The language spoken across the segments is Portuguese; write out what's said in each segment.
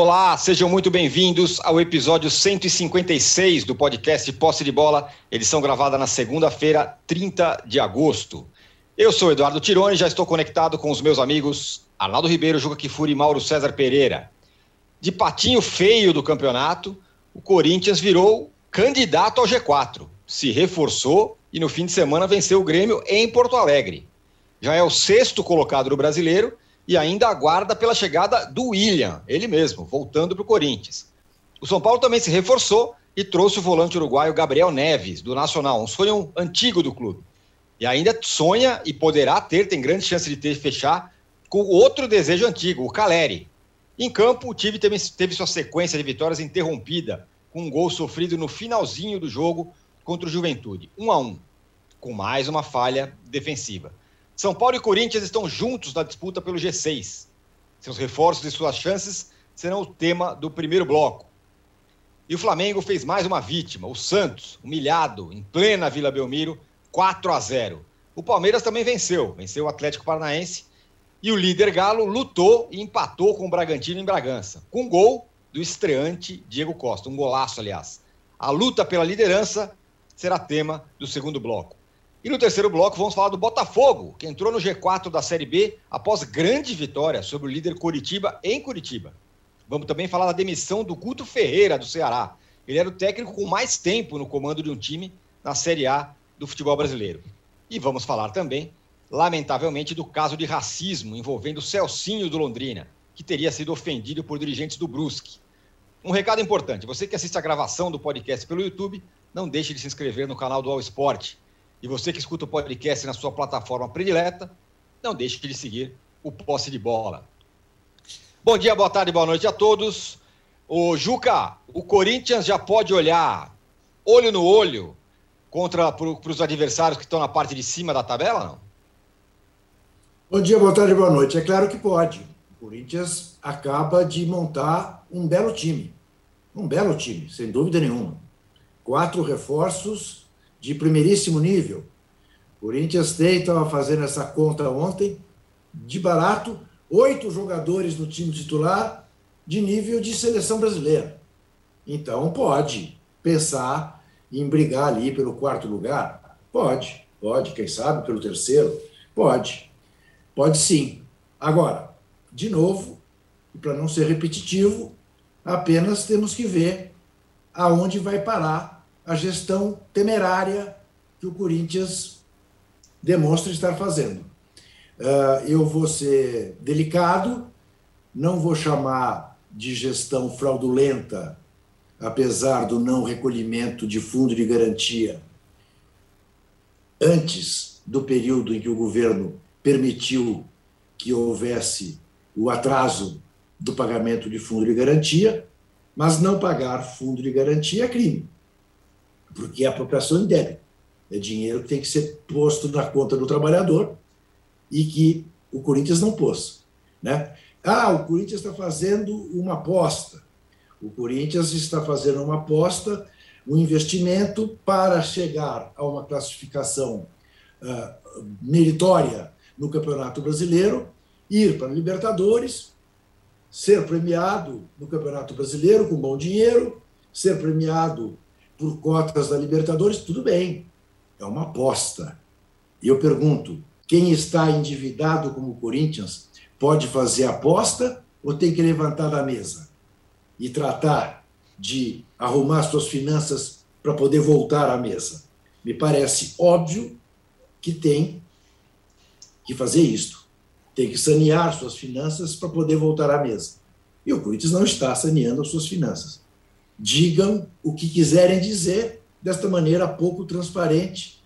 Olá, sejam muito bem-vindos ao episódio 156 do podcast Posse de Bola, edição gravada na segunda-feira, 30 de agosto. Eu sou Eduardo Tironi, já estou conectado com os meus amigos Arnaldo Ribeiro, Juca Kifuri e Mauro César Pereira. De patinho feio do campeonato, o Corinthians virou candidato ao G4, se reforçou e no fim de semana venceu o Grêmio em Porto Alegre. Já é o sexto colocado do brasileiro e ainda aguarda pela chegada do William, ele mesmo, voltando para o Corinthians. O São Paulo também se reforçou e trouxe o volante uruguaio Gabriel Neves, do Nacional, um sonho antigo do clube. E ainda sonha e poderá ter, tem grande chance de ter fechar com outro desejo antigo, o Caleri. Em campo, o time teve, teve sua sequência de vitórias interrompida, com um gol sofrido no finalzinho do jogo contra o Juventude, 1 a 1, com mais uma falha defensiva. São Paulo e Corinthians estão juntos na disputa pelo G6. Seus reforços e suas chances serão o tema do primeiro bloco. E o Flamengo fez mais uma vítima, o Santos, humilhado em plena Vila Belmiro, 4 a 0. O Palmeiras também venceu, venceu o Atlético Paranaense e o líder Galo lutou e empatou com o Bragantino em Bragança, com gol do estreante Diego Costa, um golaço, aliás. A luta pela liderança será tema do segundo bloco. E no terceiro bloco vamos falar do Botafogo, que entrou no G4 da Série B após grande vitória sobre o líder Curitiba em Curitiba. Vamos também falar da demissão do Guto Ferreira do Ceará. Ele era o técnico com mais tempo no comando de um time na Série A do futebol brasileiro. E vamos falar também, lamentavelmente, do caso de racismo envolvendo o Celcinho do Londrina, que teria sido ofendido por dirigentes do Brusque. Um recado importante: você que assiste a gravação do podcast pelo YouTube, não deixe de se inscrever no canal do All Sport e você que escuta o podcast na sua plataforma predileta, não deixe de seguir o Posse de Bola. Bom dia, boa tarde, boa noite a todos. O Juca, o Corinthians já pode olhar olho no olho contra para os adversários que estão na parte de cima da tabela, não? Bom dia, boa tarde, boa noite. É claro que pode. O Corinthians acaba de montar um belo time. Um belo time, sem dúvida nenhuma. Quatro reforços de primeiríssimo nível. O Corinthians tem, estava fazendo essa conta ontem, de barato, oito jogadores no time titular de nível de seleção brasileira. Então pode pensar em brigar ali pelo quarto lugar? Pode, pode, quem sabe pelo terceiro? Pode, pode sim. Agora, de novo, e para não ser repetitivo, apenas temos que ver aonde vai parar a gestão temerária que o Corinthians demonstra estar fazendo. Uh, eu vou ser delicado, não vou chamar de gestão fraudulenta, apesar do não recolhimento de fundo de garantia antes do período em que o governo permitiu que houvesse o atraso do pagamento de fundo de garantia, mas não pagar fundo de garantia é crime porque é apropriação indébita. É dinheiro que tem que ser posto na conta do trabalhador e que o Corinthians não pôs. Né? Ah, o Corinthians está fazendo uma aposta. O Corinthians está fazendo uma aposta, um investimento para chegar a uma classificação uh, meritória no Campeonato Brasileiro, ir para a Libertadores, ser premiado no Campeonato Brasileiro com bom dinheiro, ser premiado por cotas da Libertadores, tudo bem, é uma aposta. E eu pergunto: quem está endividado como o Corinthians pode fazer aposta ou tem que levantar da mesa e tratar de arrumar suas finanças para poder voltar à mesa? Me parece óbvio que tem que fazer isto. Tem que sanear suas finanças para poder voltar à mesa. E o Corinthians não está saneando as suas finanças digam o que quiserem dizer desta maneira pouco transparente,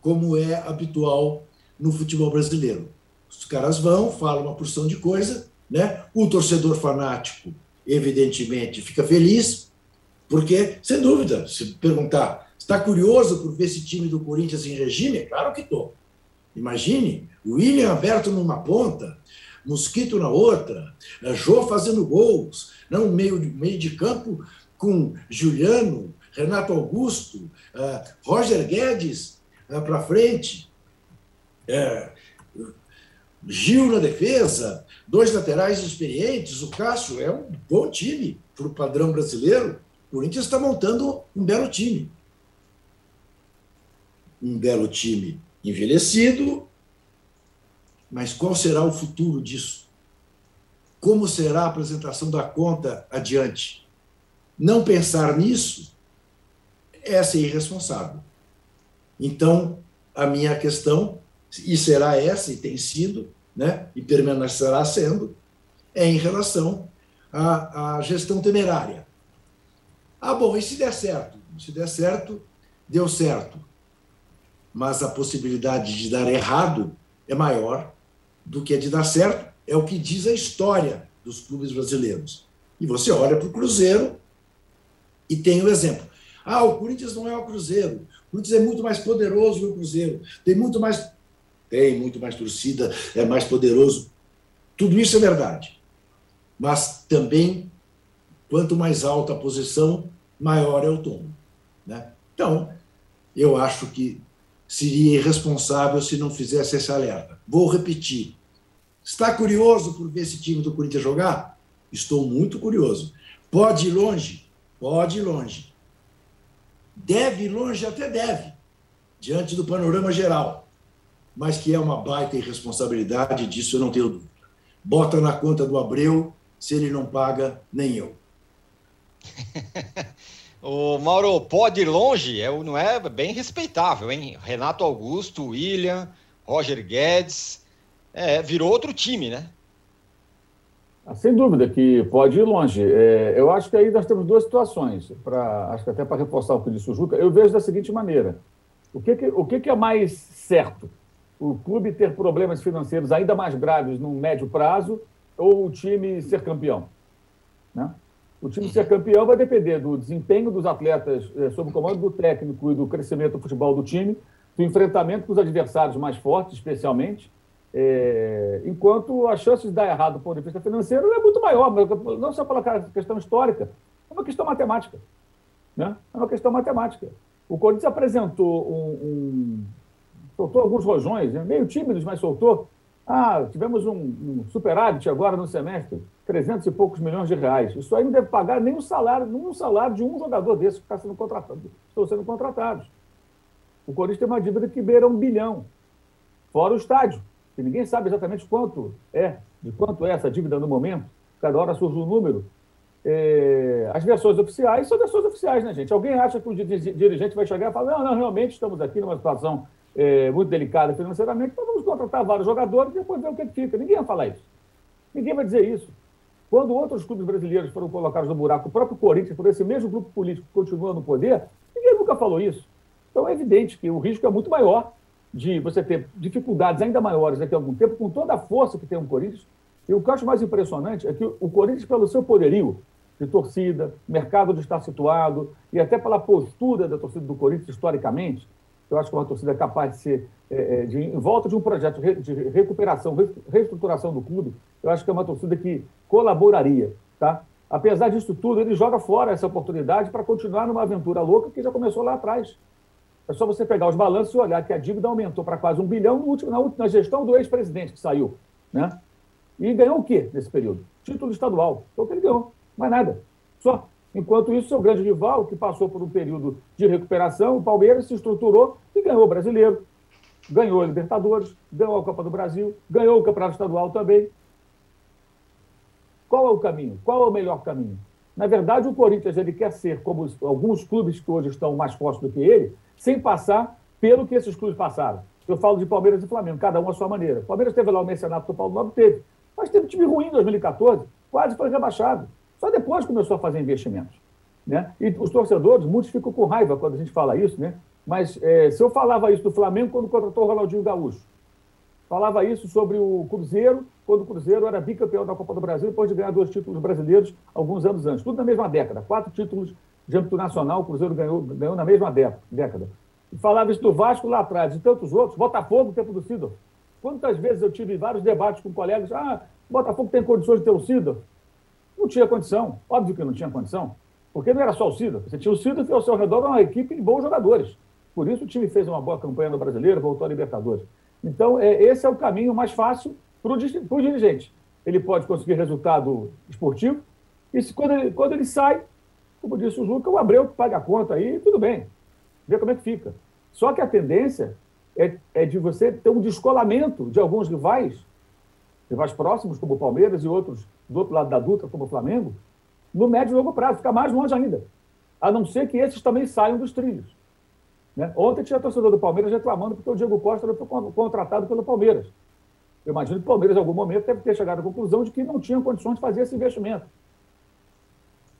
como é habitual no futebol brasileiro. Os caras vão, falam uma porção de coisa, né? O torcedor fanático, evidentemente, fica feliz, porque, sem dúvida, se perguntar, está curioso por ver esse time do Corinthians em regime? Claro que estou. Imagine o William aberto numa ponta, Mosquito na outra, Jô fazendo gols, não meio de, meio de campo com Juliano, Renato Augusto, uh, Roger Guedes uh, para frente, uh, Gil na defesa, dois laterais experientes, o Cássio é um bom time para o padrão brasileiro. O Corinthians está montando um belo time. Um belo time envelhecido, mas qual será o futuro disso? Como será a apresentação da conta adiante? Não pensar nisso é ser irresponsável. Então, a minha questão, e será essa, e tem sido, né, e permanecerá sendo, é em relação à, à gestão temerária. Ah, bom, e se der certo? Se der certo, deu certo. Mas a possibilidade de dar errado é maior do que a de dar certo, é o que diz a história dos clubes brasileiros. E você olha para o Cruzeiro e tem o exemplo. Ah, o Corinthians não é o Cruzeiro. O Corinthians é muito mais poderoso que o Cruzeiro. Tem muito mais tem muito mais torcida, é mais poderoso. Tudo isso é verdade. Mas também, quanto mais alta a posição, maior é o tom. Né? Então, eu acho que seria irresponsável se não fizesse esse alerta. Vou repetir. Está curioso por ver esse time do Corinthians jogar? Estou muito curioso. Pode ir longe? Pode ir longe. Deve ir longe? Até deve, diante do panorama geral mas que é uma baita irresponsabilidade, disso eu não tenho dúvida. Bota na conta do Abreu, se ele não paga, nem eu. o Mauro, pode ir longe, é, não é bem respeitável, hein? Renato Augusto, William, Roger Guedes, é, virou outro time, né? Ah, sem dúvida que pode ir longe. É, eu acho que aí nós temos duas situações, pra, acho que até para reforçar o que disse o Juca, eu vejo da seguinte maneira. O que, que o que, que é mais certo? o clube ter problemas financeiros ainda mais graves no médio prazo ou o time ser campeão? Né? O time ser campeão vai depender do desempenho dos atletas eh, sob o comando do técnico e do crescimento do futebol do time, do enfrentamento com os adversários mais fortes, especialmente, é, enquanto as chances de dar errado do ponto de vista financeiro é muito maior, não só pela questão histórica, é uma questão matemática. Né? É uma questão matemática. O Corinthians apresentou um, um soltou alguns rojões, né? meio tímidos, mas soltou. Ah, tivemos um, um, superávit agora no semestre, 300 e poucos milhões de reais. Isso aí não deve pagar nem o salário, nem um salário de um jogador desse que está sendo contratado, estão sendo contratados. O Corinthians tem uma dívida que beira um bilhão, fora o estádio, que ninguém sabe exatamente quanto é, de quanto é essa dívida no momento. Cada hora surge um número. É, as versões oficiais são versões oficiais, né, gente? Alguém acha que o dirigente vai chegar e falar: não, não, realmente estamos aqui numa situação é, muito delicada financeiramente, então vamos contratar vários jogadores e depois ver o que fica. Ninguém vai falar isso. Ninguém vai dizer isso. Quando outros clubes brasileiros foram colocados no buraco, o próprio Corinthians, por esse mesmo grupo político que continua no poder, ninguém nunca falou isso. Então é evidente que o risco é muito maior de você ter dificuldades ainda maiores daqui a algum tempo, com toda a força que tem o Corinthians. E o que eu acho mais impressionante é que o Corinthians, pelo seu poderio de torcida, mercado de estar situado, e até pela postura da torcida do Corinthians historicamente, eu acho que é uma torcida capaz de ser, é, é, de, em volta de um projeto de recuperação, reestruturação do clube, eu acho que é uma torcida que colaboraria. Tá? Apesar disso tudo, ele joga fora essa oportunidade para continuar numa aventura louca que já começou lá atrás. É só você pegar os balanços e olhar que a dívida aumentou para quase um bilhão no último, na, última, gestão do ex-presidente que saiu. Né? E ganhou o quê nesse período? Título estadual. Foi o que ele ganhou. Mais nada. Só. Enquanto isso, seu grande rival, que passou por um período de recuperação, o Palmeiras se estruturou e ganhou o brasileiro, ganhou a Libertadores, ganhou a Copa do Brasil, ganhou o Campeonato Estadual também. Qual é o caminho? Qual é o melhor caminho? Na verdade, o Corinthians ele quer ser como alguns clubes que hoje estão mais fortes do que ele, sem passar pelo que esses clubes passaram. Eu falo de Palmeiras e Flamengo, cada um à sua maneira. O Palmeiras teve lá o Mercenato do Paulo Nobre, teve. Mas teve time ruim em 2014, quase foi rebaixado. Só depois começou a fazer investimentos. Né? E os torcedores, muitos ficam com raiva quando a gente fala isso, né? mas é, se eu falava isso do Flamengo quando contratou o Ronaldinho Gaúcho, falava isso sobre o Cruzeiro, quando o Cruzeiro era bicampeão da Copa do Brasil, depois de ganhar dois títulos brasileiros alguns anos antes. Tudo na mesma década. Quatro títulos de âmbito nacional, o Cruzeiro ganhou, ganhou na mesma década. E falava isso do Vasco lá atrás, e tantos outros. Botafogo, tempo do Sidor. Quantas vezes eu tive vários debates com colegas, ah, Botafogo tem condições de ter o Sidor? Não tinha condição, óbvio que não tinha condição, porque não era só o Cida. Você tinha o Cida e ao seu redor uma equipe de bons jogadores. Por isso o time fez uma boa campanha no Brasileiro, voltou à Libertadores. Então, é, esse é o caminho mais fácil para o dirigente. Ele pode conseguir resultado esportivo, e se, quando, ele, quando ele sai, como disse o Juca, o Abreu paga a conta aí, tudo bem, vê como é que fica. Só que a tendência é, é de você ter um descolamento de alguns rivais, rivais próximos, como o Palmeiras e outros do outro lado da Dutra, como o Flamengo, no médio e longo prazo, ficar mais longe ainda. A não ser que esses também saiam dos trilhos. Né? Ontem tinha torcedor do Palmeiras reclamando porque o Diego Costa foi contratado pelo Palmeiras. Eu imagino que o Palmeiras, em algum momento, deve ter chegado à conclusão de que não tinha condições de fazer esse investimento.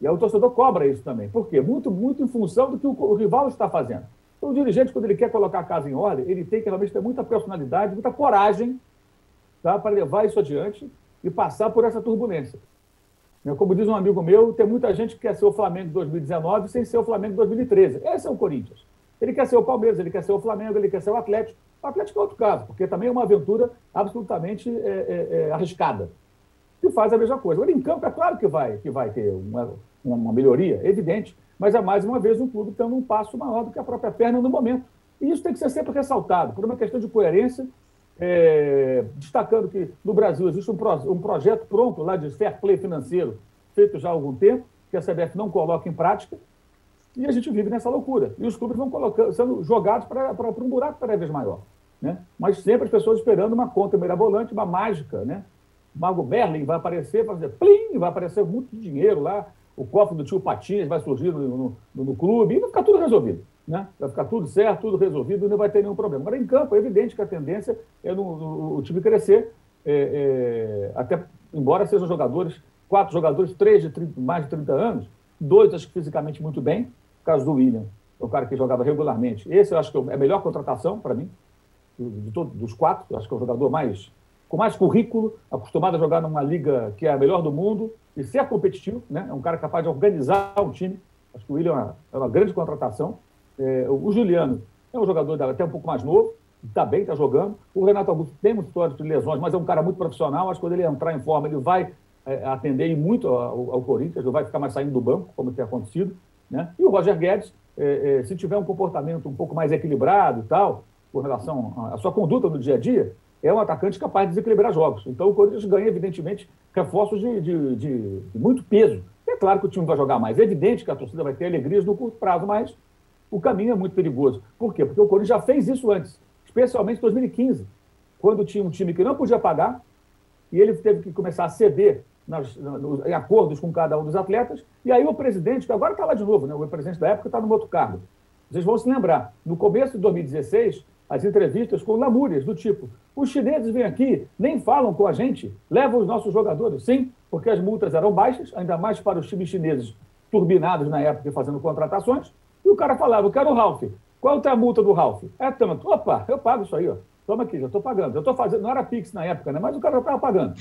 E aí o torcedor cobra isso também. Por quê? Muito, muito em função do que o, o rival está fazendo. Então, o dirigente, quando ele quer colocar a casa em ordem, ele tem que realmente ter muita personalidade, muita coragem tá, para levar isso adiante e passar por essa turbulência. Né, como diz um amigo meu, tem muita gente que quer ser o Flamengo de 2019 sem ser o Flamengo de 2013. Esse é o Corinthians. Ele quer ser o Palmeiras, ele quer ser o Flamengo, ele quer ser o Atlético. O Atlético é outro caso, porque também é uma aventura absolutamente é, é, é, arriscada. E faz a mesma coisa. Agora, em campo, é claro que vai, que vai ter uma, uma melhoria, evidente, mas é mais uma vez um clube tendo um passo maior do que a própria perna no momento. E isso tem que ser sempre ressaltado, por uma questão de coerência, é, destacando que no Brasil existe um, pro, um projeto pronto lá de fair play financeiro, feito já há algum tempo, que a CBF não coloca em prática, e a gente vive nessa loucura. E os clubes vão colocando, sendo jogados para um buraco cada vez maior. Né? Mas sempre as pessoas esperando uma conta mirabolante, uma mágica. Né? O Mago Berlin vai aparecer, vai fazer plim, vai aparecer muito dinheiro lá, o cofre do tio Patins vai surgir no, no, no clube, e vai ficar tudo resolvido. Né? Vai ficar tudo certo, tudo resolvido, não vai ter nenhum problema. Agora, em campo, é evidente que a tendência é no, no o time crescer, é, é, até embora sejam jogadores, quatro jogadores, três de 30, mais de 30 anos, dois acho que fisicamente muito bem, caso do William, é o cara que jogava regularmente. Esse eu acho que é a melhor contratação para mim, de todos, dos quatro. Eu acho que é o jogador mais com mais currículo, acostumado a jogar numa liga que é a melhor do mundo e ser competitivo, né? É um cara capaz de organizar um time. Acho que o William é uma, é uma grande contratação. É, o Juliano é um jogador até um pouco mais novo, está bem, está jogando. O Renato Augusto tem uma história de lesões, mas é um cara muito profissional. Acho que quando ele entrar em forma, ele vai é, atender muito ao, ao Corinthians, não vai ficar mais saindo do banco, como tem acontecido. Né? E o Roger Guedes, é, é, se tiver um comportamento um pouco mais equilibrado e tal, com relação à sua conduta no dia a dia, é um atacante capaz de desequilibrar jogos. Então o Corinthians ganha, evidentemente, reforços de, de, de, de muito peso. É claro que o time vai jogar mais. É evidente que a torcida vai ter alegrias no curto prazo, mas o caminho é muito perigoso. Por quê? Porque o Corinthians já fez isso antes, especialmente em 2015, quando tinha um time que não podia pagar e ele teve que começar a ceder nas, em acordos com cada um dos atletas. E aí o presidente, que agora está lá de novo, né? o presidente da época está no outro cargo. Vocês vão se lembrar, no começo de 2016, as entrevistas com lamúrias do tipo: os chineses vêm aqui, nem falam com a gente, levam os nossos jogadores. Sim, porque as multas eram baixas, ainda mais para os times chineses turbinados na época e fazendo contratações. E o cara falava: eu quero o Ralph. Qual é a multa do Ralph? É tanto. Opa, eu pago isso aí, ó. Toma aqui, já estou pagando. Eu estou fazendo, não era Pix na época, né? Mas o cara já estava pagando.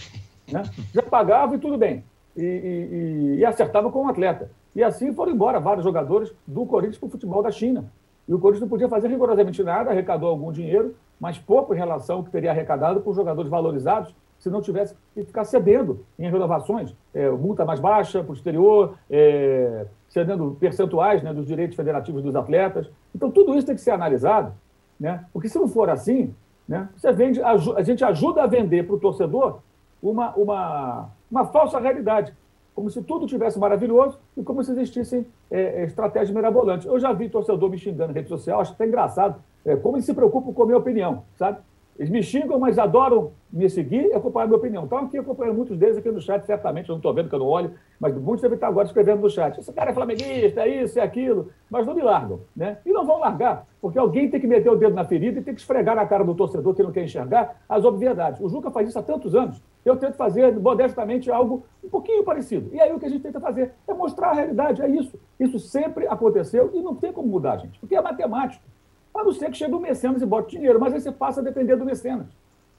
Né? Já pagava e tudo bem. E, e, e, acertava com o atleta. E assim foram embora vários jogadores do Corinthians para o futebol da China. E o Corinthians não podia fazer rigorosamente nada, arrecadou algum dinheiro, mas pouco em relação ao que teria arrecadado por jogadores valorizados, se não tivesse que ficar cedendo em renovações, é, multa mais baixa para o exterior, é, cedendo percentuais né, dos direitos federativos dos atletas. Então, tudo isso tem que ser analisado, né? porque se não for assim, né, você vende, a gente ajuda a vender para o torcedor uma, uma, uma falsa realidade, como se tudo tivesse maravilhoso e como se existissem é, é estratégias mirabolantes. Eu já vi torcedor me xingando na rede social, acho até engraçado, é, como eles se preocupam com a minha opinião, sabe? Eles me xingam, mas adoram me seguir e acompanhar a minha opinião. Então, aqui acompanhando muitos deles aqui no chat, certamente, eu não estou vendo que eu não olho, mas muitos devem estar agora escrevendo no chat. Esse cara é flamenguista, é isso, é aquilo, mas não me largam, né? E não vão largar, porque alguém tem que meter o dedo na ferida e tem que esfregar na cara do torcedor que não quer enxergar as obviedades. O Juca faz isso há tantos anos. Eu tento fazer, modestamente, algo um pouquinho parecido. E aí o que a gente tenta fazer é mostrar a realidade, é isso. Isso sempre aconteceu e não tem como mudar, gente, porque é matemático. A não ser que chegue o mecenas e bote dinheiro, mas aí você passa a depender do mecenas.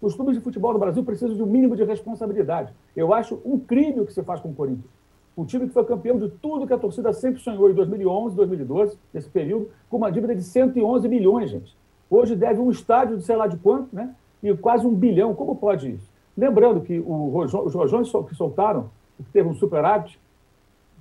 Os clubes de futebol no Brasil precisam de um mínimo de responsabilidade. Eu acho um crime o que você faz com o Corinthians. O time que foi campeão de tudo que a torcida sempre sonhou em 2011, 2012, nesse período, com uma dívida de 111 milhões, gente. Hoje deve um estádio de sei lá de quanto, né? E quase um bilhão. Como pode isso? Lembrando que os rojões que soltaram, que teve um superávit,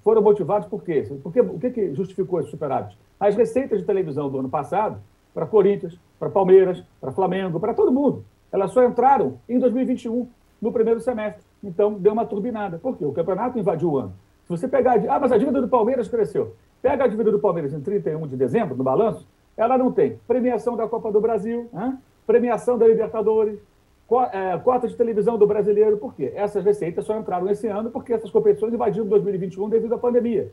foram motivados por quê? Porque, o que, que justificou esse superávit? As receitas de televisão do ano passado para Corinthians, para Palmeiras, para Flamengo, para todo mundo. Elas só entraram em 2021. no primeiro semestre. Então, deu uma turbinada. Por quê? O campeonato invadiu o ano. Se você pegar. Ah, mas a dívida do Palmeiras cresceu. Pega a dívida do Palmeiras em 31 de dezembro, no balanço, ela não tem premiação da Copa do Brasil, hein? premiação da Libertadores, é, cota de televisão do brasileiro. Por quê? Essas receitas só entraram esse ano porque essas competições invadiram 2021 devido à pandemia.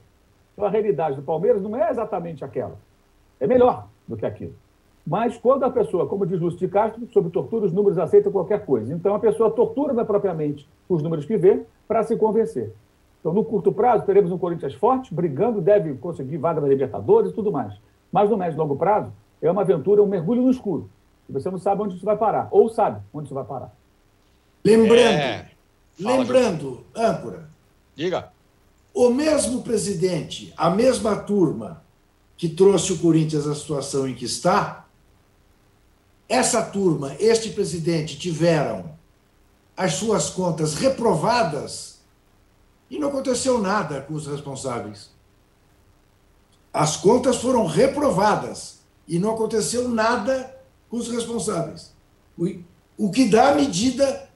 Então, a realidade do Palmeiras não é exatamente aquela. É melhor do que aquilo. Mas quando a pessoa, como diz Lúcio de Castro, sob tortura os números aceitam qualquer coisa. Então a pessoa tortura na propriamente os números que vê para se convencer. Então, no curto prazo, teremos um Corinthians forte, brigando, deve conseguir vaga na Libertadores e tudo mais. Mas no médio e longo prazo, é uma aventura, um mergulho no escuro. E você não sabe onde isso vai parar. Ou sabe onde isso vai parar. Lembrando, é... lembrando, âncora. Diga. O mesmo presidente, a mesma turma que trouxe o Corinthians à situação em que está, essa turma, este presidente, tiveram as suas contas reprovadas e não aconteceu nada com os responsáveis. As contas foram reprovadas e não aconteceu nada com os responsáveis. O, que dá a medida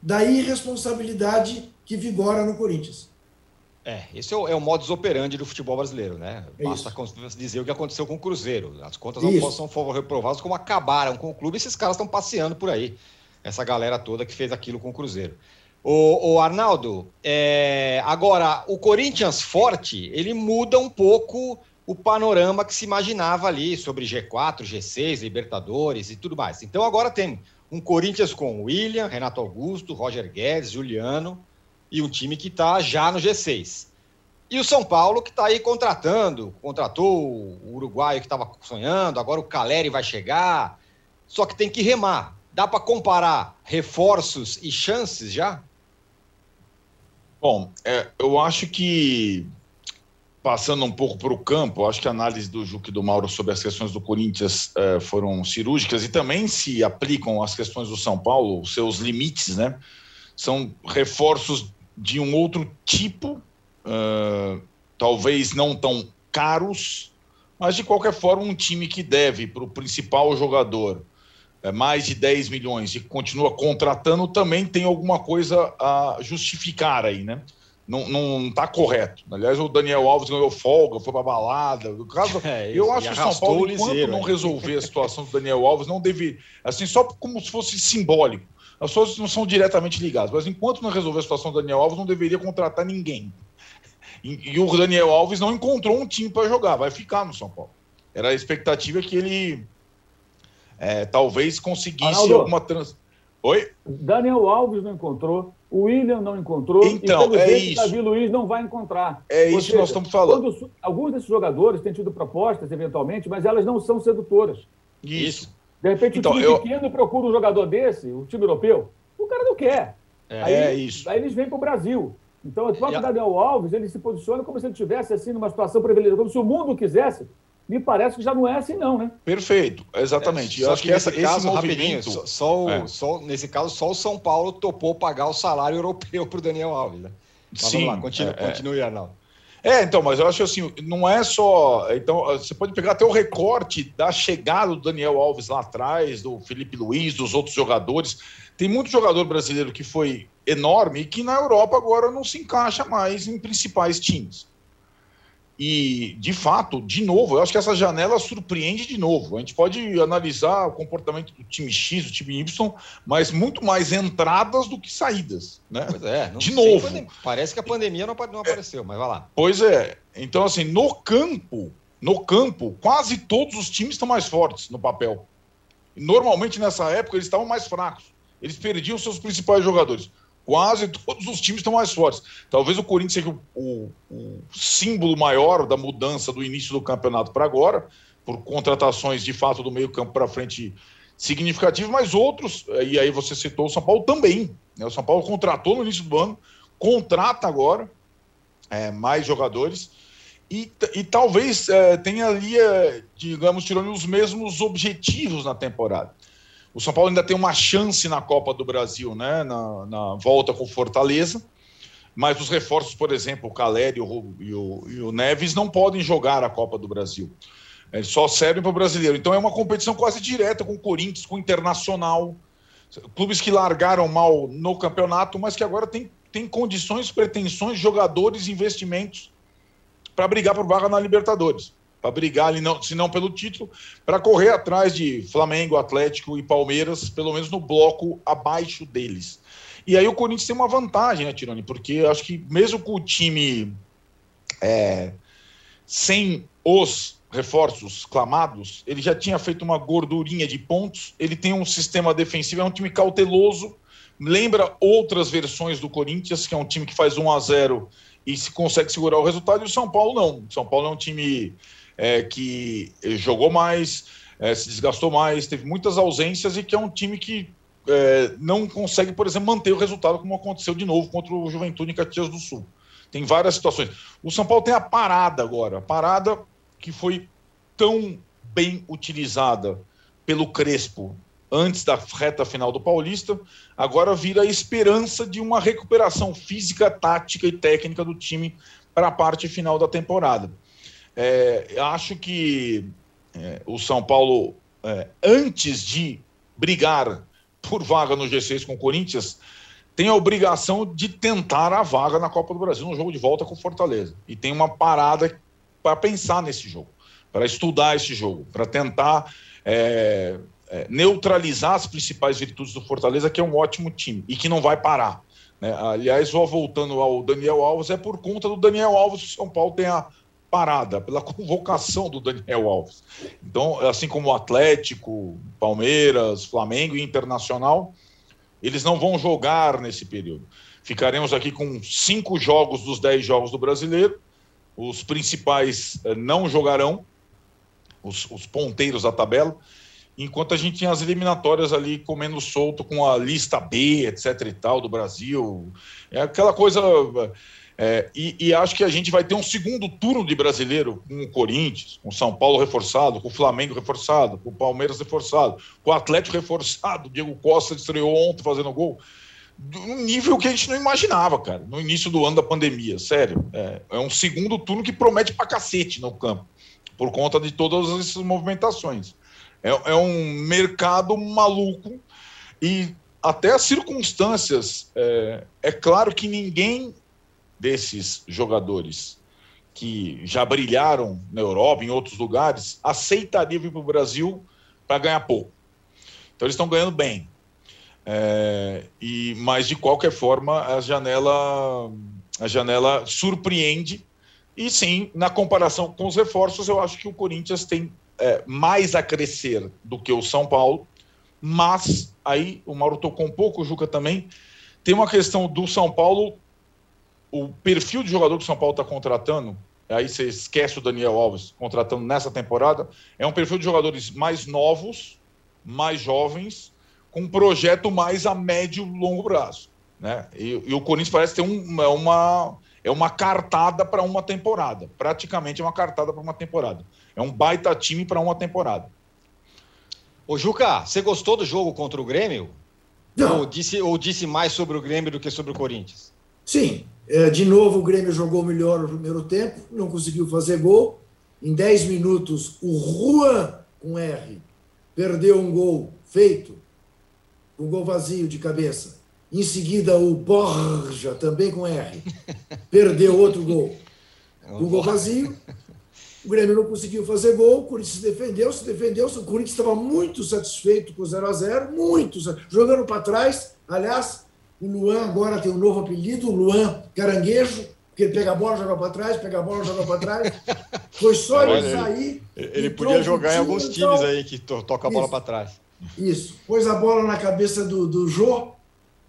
da irresponsabilidade que vigora no Corinthians. É, esse é o, é o modus operandi do futebol brasileiro, né? É Basta isso. dizer o que aconteceu com o Cruzeiro. As contas não isso. foram reprovadas como acabaram com o clube. Esses caras estão passeando por aí. Essa galera toda que fez aquilo com o Cruzeiro. O, o Arnaldo, é, agora, o Corinthians forte, ele muda um pouco o panorama que se imaginava ali sobre G4, G6, Libertadores e tudo mais. Então agora tem um Corinthians com William, Renato Augusto, Roger Guedes, Juliano, e um time que está já no G6. E o São Paulo que está aí contratando, contratou o uruguaio que estava sonhando, agora o Caleri vai chegar, só que tem que remar. Dá para comparar reforços e chances já? Bom, é, eu acho que passando um pouco para o campo, acho que a análise do Juque e do Mauro sobre as questões do Corinthians é, foram cirúrgicas e também se aplicam às questões do São Paulo, os seus limites, né? São reforços de um outro tipo, uh, talvez não tão caros, mas de qualquer forma um time que deve para o principal jogador é, mais de 10 milhões e continua contratando também tem alguma coisa a justificar aí, né? Não, não tá correto. Aliás, o Daniel Alves ganhou folga, foi para balada. No caso, é, eu acho que o São Paulo, enquanto não resolver a situação do Daniel Alves, não deve. Assim, só como se fosse simbólico. As pessoas não são diretamente ligadas, mas enquanto não resolver a situação do Daniel Alves, não deveria contratar ninguém. E, e o Daniel Alves não encontrou um time para jogar, vai ficar no São Paulo. Era a expectativa que ele é, talvez conseguisse Arnaldo, alguma trans. Oi? Daniel Alves não encontrou, o William não encontrou, então, e é isso. Davi Luiz não vai encontrar. É Ou isso seja, que nós estamos falando. Quando, alguns desses jogadores têm tido propostas, eventualmente, mas elas não são sedutoras. Isso. De repente, então, o time eu... pequeno procura um jogador desse, o time europeu, o cara não quer. É, aí, é isso. Aí eles vêm para o Brasil. Então, o próprio Daniel Alves, ele se posiciona como se ele estivesse assim numa situação privilegiada, como se o mundo quisesse. Me parece que já não é assim, não, né? Perfeito, exatamente. É, eu acho que essa, caso, esse movimento... Só, só, o, é. só, nesse caso, só o São Paulo topou pagar o salário europeu para o Daniel Alves. Né? Mas Sim. Vamos lá, continue, é, é. continue Arnaldo. É, então, mas eu acho assim, não é só. Então, você pode pegar até o recorte da chegada do Daniel Alves lá atrás, do Felipe Luiz, dos outros jogadores. Tem muito jogador brasileiro que foi enorme e que na Europa agora não se encaixa mais em principais times. E, de fato, de novo, eu acho que essa janela surpreende de novo. A gente pode analisar o comportamento do time X, do time Y, mas muito mais entradas do que saídas. Né? Pois é, de novo. Parece que a pandemia não, não apareceu, é, mas vai lá. Pois é. Então, assim, no campo, no campo, quase todos os times estão mais fortes no papel. Normalmente, nessa época, eles estavam mais fracos. Eles perdiam seus principais jogadores quase todos os times estão mais fortes. Talvez o Corinthians seja o, o, o símbolo maior da mudança do início do campeonato para agora, por contratações de fato do meio campo para frente significativas, mas outros, e aí você citou o São Paulo também. Né? O São Paulo contratou no início do ano, contrata agora é, mais jogadores. E, e talvez é, tenha ali, é, digamos, tirando os mesmos objetivos na temporada. O São Paulo ainda tem uma chance na Copa do Brasil, né? Na, na volta com Fortaleza. Mas os reforços, por exemplo, o Caleri e o, e, o, e o, Neves não podem jogar a Copa do Brasil. Eles só servem para o brasileiro. Então é uma competição quase direta com o Corinthians, com o Internacional. Clubes que largaram mal no campeonato, mas que agora tem, tem condições, pretensões, jogadores, investimentos para brigar por vaga na Libertadores. Para brigar ali, não, se não pelo título, para correr atrás de Flamengo, Atlético e Palmeiras, pelo menos no bloco abaixo deles. E aí o Corinthians tem uma vantagem, né, Tironi? Porque acho que mesmo com o time é, sem os reforços clamados, ele já tinha feito uma gordurinha de pontos, ele tem um sistema defensivo, é um time cauteloso, lembra outras versões do Corinthians, que é um time que faz 1 a 0 e se consegue segurar o resultado, e o São Paulo não. O São Paulo é um time é, que jogou mais, é, se desgastou mais, teve muitas ausências e que é um time que é, não consegue, por exemplo, manter o resultado como aconteceu de novo contra o Juventude em Caxias do Sul. Tem várias situações. O São Paulo tem a parada agora, a parada que foi tão bem utilizada pelo Crespo antes da reta final do Paulista, agora vira a esperança de uma recuperação física, tática e técnica do time para a parte final da temporada. É, acho que é, o São Paulo, é, antes de brigar por vaga no G6 com o Corinthians, tem a obrigação de tentar a vaga na Copa do Brasil no jogo de volta com o Fortaleza. E tem uma parada para pensar nesse jogo, para estudar esse jogo, para tentar é, é, neutralizar as principais virtudes do Fortaleza, que é um ótimo time e que não vai parar. Né? Aliás, vou voltando ao Daniel Alves, é por conta do Daniel Alves que o São Paulo tem a parada, pela convocação do Daniel Alves. Então, assim como o Atlético, Palmeiras, Flamengo e Internacional, eles não vão jogar nesse período. Ficaremos aqui com cinco jogos dos dez jogos do brasileiro os principais eh, não jogarão, os, os ponteiros da tabela, enquanto a gente tinha as eliminatórias ali comendo solto com a lista B, etc e tal, do Brasil. É aquela coisa. É, e, e, acho que a gente vai ter um segundo turno de brasileiro com o Corinthians, com o São Paulo reforçado, com o Flamengo reforçado, com o Palmeiras reforçado, com o Atlético reforçado. Diego Costa estreou ontem fazendo gol um nível que a gente não imaginava, cara, no início do ano da pandemia, sério. É, é um segundo turno que promete pra cacete no campo, por conta de todas essas movimentações. É, é um mercado maluco e até as circunstâncias. É, é claro que ninguém desses jogadores que já brilharam na Europa, em outros lugares, aceitaria vir para o Brasil para ganhar pouco. Então eles estão ganhando bem. É, e mas de qualquer forma a janela a janela surpreende e sim na comparação com os reforços eu acho que o Corinthians tem é, mais a crescer do que o São Paulo mas aí o Mauro tocou um pouco o Juca também tem uma questão do São Paulo o perfil de jogador que o São Paulo está contratando aí você esquece o Daniel Alves contratando nessa temporada é um perfil de jogadores mais novos mais jovens com um projeto mais a médio e longo prazo. Né? E, e, o Corinthians parece ter um, é uma, é uma cartada para uma temporada. Praticamente é uma cartada para uma temporada. É um baita time para uma temporada. Ô Juca, você gostou do jogo contra o Grêmio? Não. Ou disse, ou disse mais sobre o Grêmio do que sobre o Corinthians? Sim. É, de novo, o Grêmio jogou melhor no primeiro tempo, não conseguiu fazer gol. Em 10 minutos, o Juan, com R, perdeu um gol feito um gol vazio de cabeça. Em seguida, o Borja, também com R, perdeu outro gol. Um gol vazio. O Grêmio não conseguiu fazer gol, o Corinthians se defendeu, se defendeu. O Corinthians estava muito satisfeito com o 0 a 0 muito, jogando para trás. Aliás, o Luan agora tem um novo apelido, o Luan Caranguejo, porque ele pega a bola, joga para trás, pega a bola, joga para trás. Foi só ele sair. Ele, ele podia jogar em alguns times então, aí que to, toca a bola para trás. Isso. Pôs a bola na cabeça do, do Jô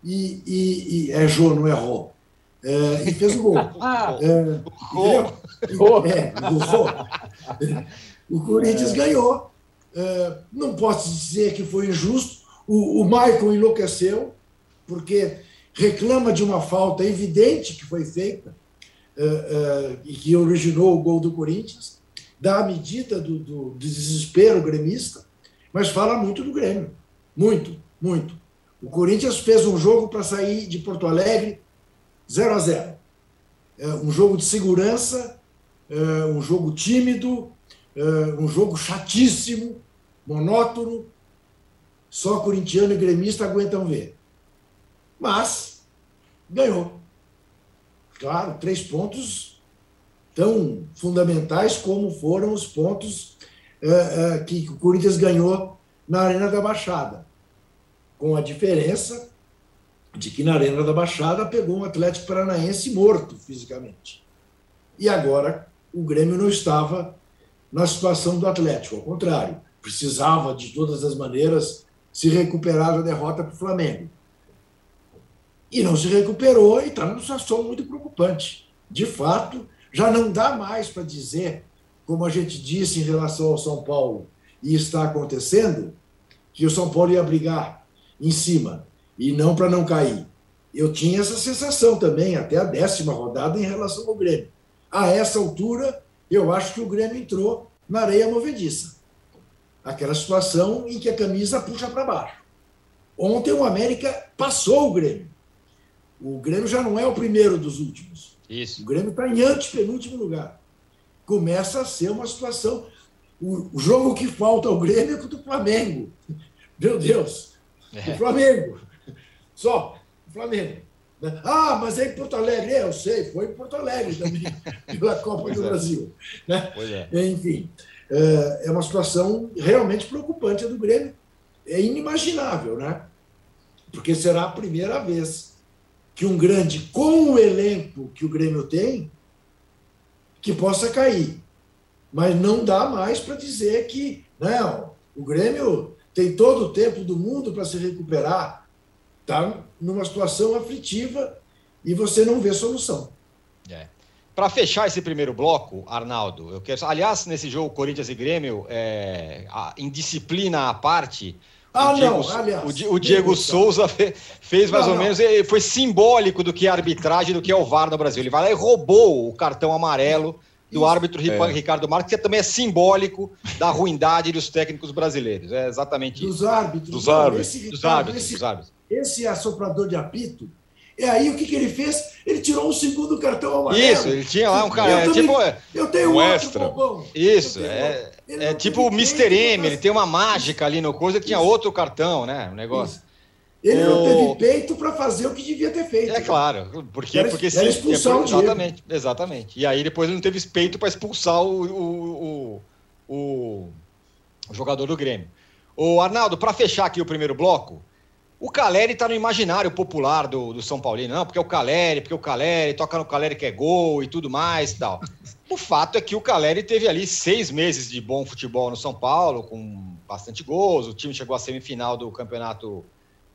e, e, e, É Jô, não é Rô. É, e fez o gol. Ah, é, Rô. É, o Rô. O Corinthians é. ganhou. É, não posso dizer que foi injusto. O, o Michael enlouqueceu, porque reclama de uma falta evidente que foi feita é, é, e que originou o gol do Corinthians, dá a medida do, do, do desespero gremista mas fala muito do Grêmio. Muito, muito. O Corinthians fez um jogo para sair de Porto Alegre 0 a 0 é Um jogo de segurança, é um jogo tímido, é um jogo chatíssimo, monótono, só corintiano e gremista aguentam ver. Mas ganhou. Claro, três pontos tão fundamentais como foram os pontos uh, uh, que o Corinthians ganhou na Arena da Baixada. Com a diferença de que na Arena da Baixada pegou um Atlético Paranaense morto fisicamente. E agora o Grêmio não estava na situação do Atlético, ao contrário, precisava de todas as maneiras se recuperar da derrota para o Flamengo. E não se recuperou e está numa situação muito preocupante. De fato, já não dá mais para dizer, como a gente disse em relação ao São Paulo, e está acontecendo, que o São Paulo ia brigar em cima e não para não cair. Eu tinha essa sensação também, até a décima rodada, em relação ao Grêmio. A essa altura, eu acho que o Grêmio entrou na areia movediça. Aquela situação em que a camisa puxa para baixo. Ontem o América passou o Grêmio. O Grêmio já não é o primeiro dos últimos. Isso. O Grêmio está em antepenúltimo lugar. Começa a ser uma situação. O, jogo que falta ao Grêmio é contra o Flamengo. Meu Deus! É. O Flamengo. Só. O Flamengo. Ah, mas é em Porto Alegre. É, eu sei, foi em Porto Alegre também, pela Copa do é. Brasil. Né? É. Enfim, é, é uma situação realmente preocupante a do Grêmio. É inimaginável, né? Porque será a primeira vez que um grande, com o elenco que o Grêmio tem, que possa cair. Mas não dá mais para dizer que não, o Grêmio tem todo o tempo do mundo para se recuperar está numa situação aflitiva e você não vê solução. É. Para fechar esse primeiro bloco, Arnaldo, eu quero. Aliás, nesse jogo Corinthians e Grêmio, é, a, em disciplina à parte. Ah, o Diego, não, aliás. O, o Diego Souza fez mais não, ou não. menos. Foi simbólico do que é a arbitragem, do que é o VAR no Brasil. Ele vai lá e roubou o cartão amarelo do Isso, árbitro é. Ricardo Marques, que também é simbólico da ruindade dos técnicos brasileiros. É exatamente dos isso. Árbitros, dos árbitros. Esse, dos árbitros. Esse, dos árbitros esse assoprador de apito, é aí o que, que ele fez? Ele tirou um segundo cartão amarelo. Isso, ele tinha lá um cara. Eu, é, também, tipo, eu tenho um, um extra. Bobão. Isso, é, é tipo o Mr. M, ele tem uma mágica ali no coisa que tinha Isso. outro cartão, né? Um negócio. Isso. Ele o... não teve peito para fazer o que devia ter feito. É claro, porque, era, porque era expulsar o exatamente, exatamente. E aí depois ele não teve peito para expulsar o, o, o, o, jogador do Grêmio. O Arnaldo, para fechar aqui o primeiro bloco, o Caleri está no imaginário popular do, do São Paulino, não, porque é o Caleri, porque o Caleri toca no Caleri que é gol e tudo mais e tal. O fato é que o Caleri teve ali seis meses de bom futebol no São Paulo, com bastante gols. O time chegou à semifinal do campeonato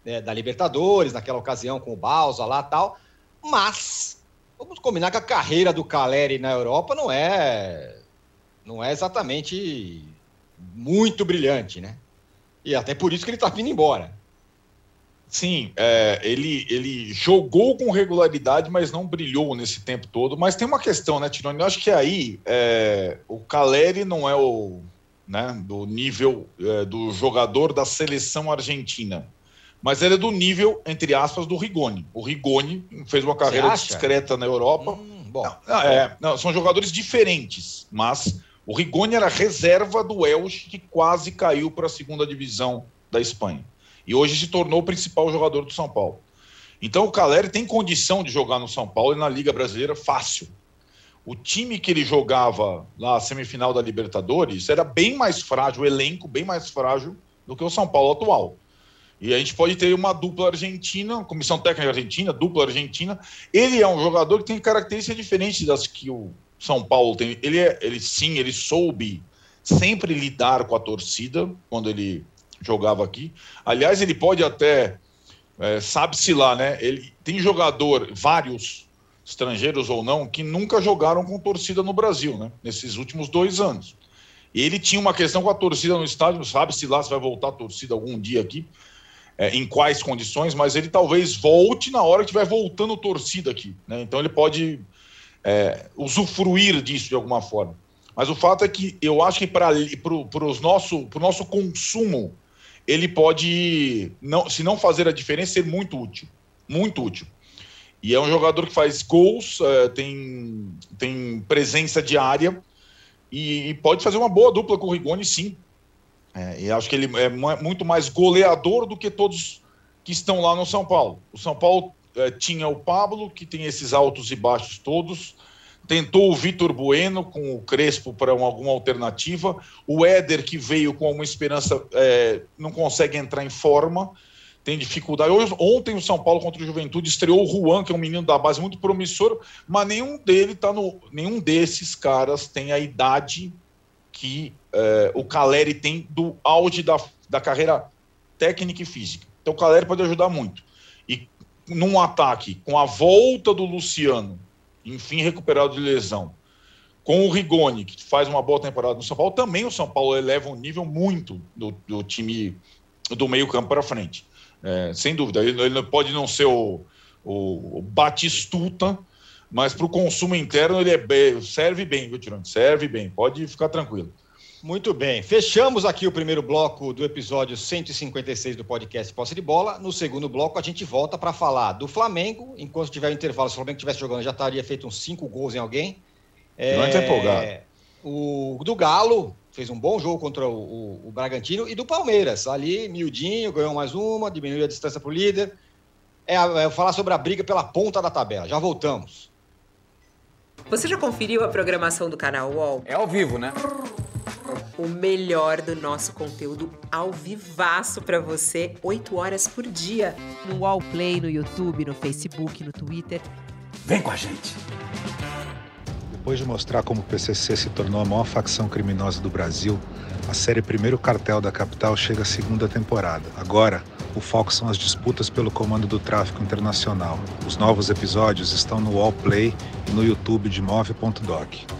né, da Libertadores, naquela ocasião com o Balsa lá tal. Mas vamos combinar que a carreira do Caleri na Europa não é, não é exatamente muito brilhante, né? E até por isso que ele está vindo embora. Sim, é, ele, ele jogou com regularidade, mas não brilhou nesse tempo todo. Mas tem uma questão, né, Tironi? Eu acho que aí é, o Caleri não é o né, do nível é, do jogador da seleção argentina, mas ele é do nível, entre aspas, do Rigoni. O Rigoni fez uma carreira discreta na Europa. Hum, bom. Não, é, não, são jogadores diferentes, mas o Rigoni era reserva do Elche, que quase caiu para a segunda divisão da Espanha e hoje se tornou o principal jogador do São Paulo. Então o Caleri tem condição de jogar no São Paulo e na Liga Brasileira fácil. O time que ele jogava lá, a semifinal da Libertadores, era bem mais frágil, o elenco bem mais frágil do que o São Paulo atual. E a gente pode ter uma dupla argentina, comissão técnica argentina, dupla argentina. Ele é um jogador que tem características diferentes das que o São Paulo tem. Ele, é, ele sim, ele soube sempre lidar com a torcida quando ele jogava aqui. Aliás, ele pode até, é, sabe-se lá, né? Ele tem jogador, vários estrangeiros ou não, que nunca jogaram com torcida no Brasil, né? Nesses últimos dois anos. Ele tinha uma questão com a torcida no estádio, sabe-se lá se vai voltar a torcida algum dia aqui, é, em quais condições, mas ele talvez volte na hora que estiver voltando torcida aqui, né? Então ele pode é, usufruir disso de alguma forma. Mas o fato é que eu acho que para o nosso, nosso consumo ele pode, não, se não fazer a diferença, ser muito útil. Muito útil. E é um jogador que faz gols, é, tem, tem presença diária e, e, pode fazer uma boa dupla com o Rigoni, sim. É, e acho que ele é muito mais goleador do que todos que estão lá no São Paulo. O São Paulo é, tinha o Pablo, que tem esses altos e baixos todos. Tentou o Vitor Bueno com o Crespo para uma, alguma alternativa. O Éder, que veio com uma esperança, é, não consegue entrar em forma tem dificuldade. Hoje, ontem o São Paulo contra o Juventude estreou o Juan, que é um menino da base muito promissor, mas nenhum dele tá no, nenhum desses caras tem a idade que é, o Caleri tem do auge da, da carreira técnica e física. Então o Caleri pode ajudar muito. E num ataque com a volta do Luciano, enfim recuperado de lesão, com o Rigoni, que faz uma boa temporada no São Paulo, também o São Paulo eleva um nível muito do, do time do meio campo para frente. É, sem dúvida. Ele, ele, pode não ser o, o, o Batistuta, mas para o consumo interno ele é, serve bem, viu, Tirone? Serve bem, pode ficar tranquilo. Muito bem. Fechamos aqui o primeiro bloco do episódio 156 do podcast Posse de Bola. No segundo bloco, a gente volta para falar do Flamengo. Enquanto tiver o intervalo, se o Flamengo estivesse jogando, já estaria feito uns cinco gols em alguém. É, Não é empolgado. O do Galo, fez um bom jogo contra o, o, o, Bragantino e do Palmeiras. Ali, miudinho, ganhou mais uma, diminuiu a distância para o líder. É, é falar sobre a briga pela ponta da tabela. Já voltamos. Você já conferiu a programação do canal UOL? É ao vivo, né? O melhor do nosso conteúdo ao vivaço para você, 8 horas por dia. No UOL Play, no YouTube, no Facebook, no Twitter. Vem com a gente! Depois de mostrar como o PCC se tornou a maior facção criminosa do Brasil, a série Primeiro Cartel da Capital chega à segunda temporada. Agora, o foco são as disputas pelo comando do tráfico internacional. Os novos episódios estão no Wallplay e no YouTube de Move.doc.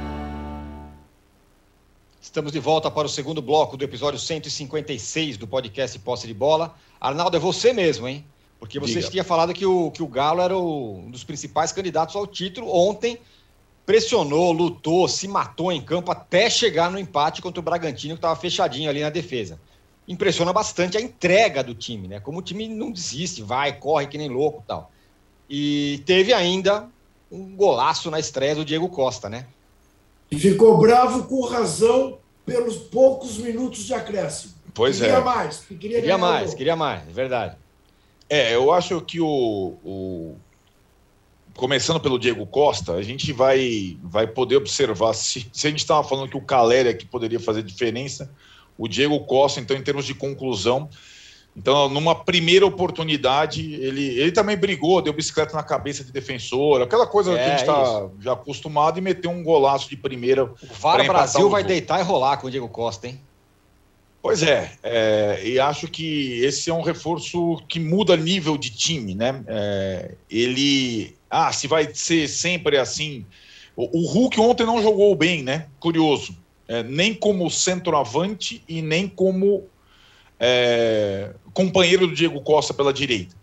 Estamos de volta para o segundo bloco do episódio 156 do podcast Posse de Bola. Arnaldo, é você mesmo, hein? Porque você Diga. tinha falado que o, que o Galo era o, um dos principais candidatos ao título. Ontem pressionou, lutou, se matou em campo até chegar no empate contra o Bragantino, que estava fechadinho ali na defesa. Impressiona bastante a entrega do time, né? Como o time não desiste, vai, corre que nem louco tal. E teve ainda um golaço na estreia do Diego Costa, né? E ficou bravo com razão pelos poucos minutos de acréscimo. Pois queria é. Mais, queria, queria mais, queria mais, é verdade. É, eu acho que o, o começando pelo Diego Costa, a gente vai, vai poder observar se, se a gente estava falando que o Caleri é que poderia fazer diferença, o Diego Costa, então, em termos de conclusão. Então, numa primeira oportunidade, ele, ele também brigou, deu bicicleta na cabeça de defensor, aquela coisa é, que a gente está já acostumado e meteu um golaço de primeira. O VAR Brasil vai deitar e rolar com o Diego Costa, hein? Pois é, é, e acho que esse é um reforço que muda nível de time, né? É, ele ah, se vai ser sempre assim. O, o Hulk ontem não jogou bem, né? Curioso. É, nem como centroavante e nem como é, companheiro do Diego Costa pela direita.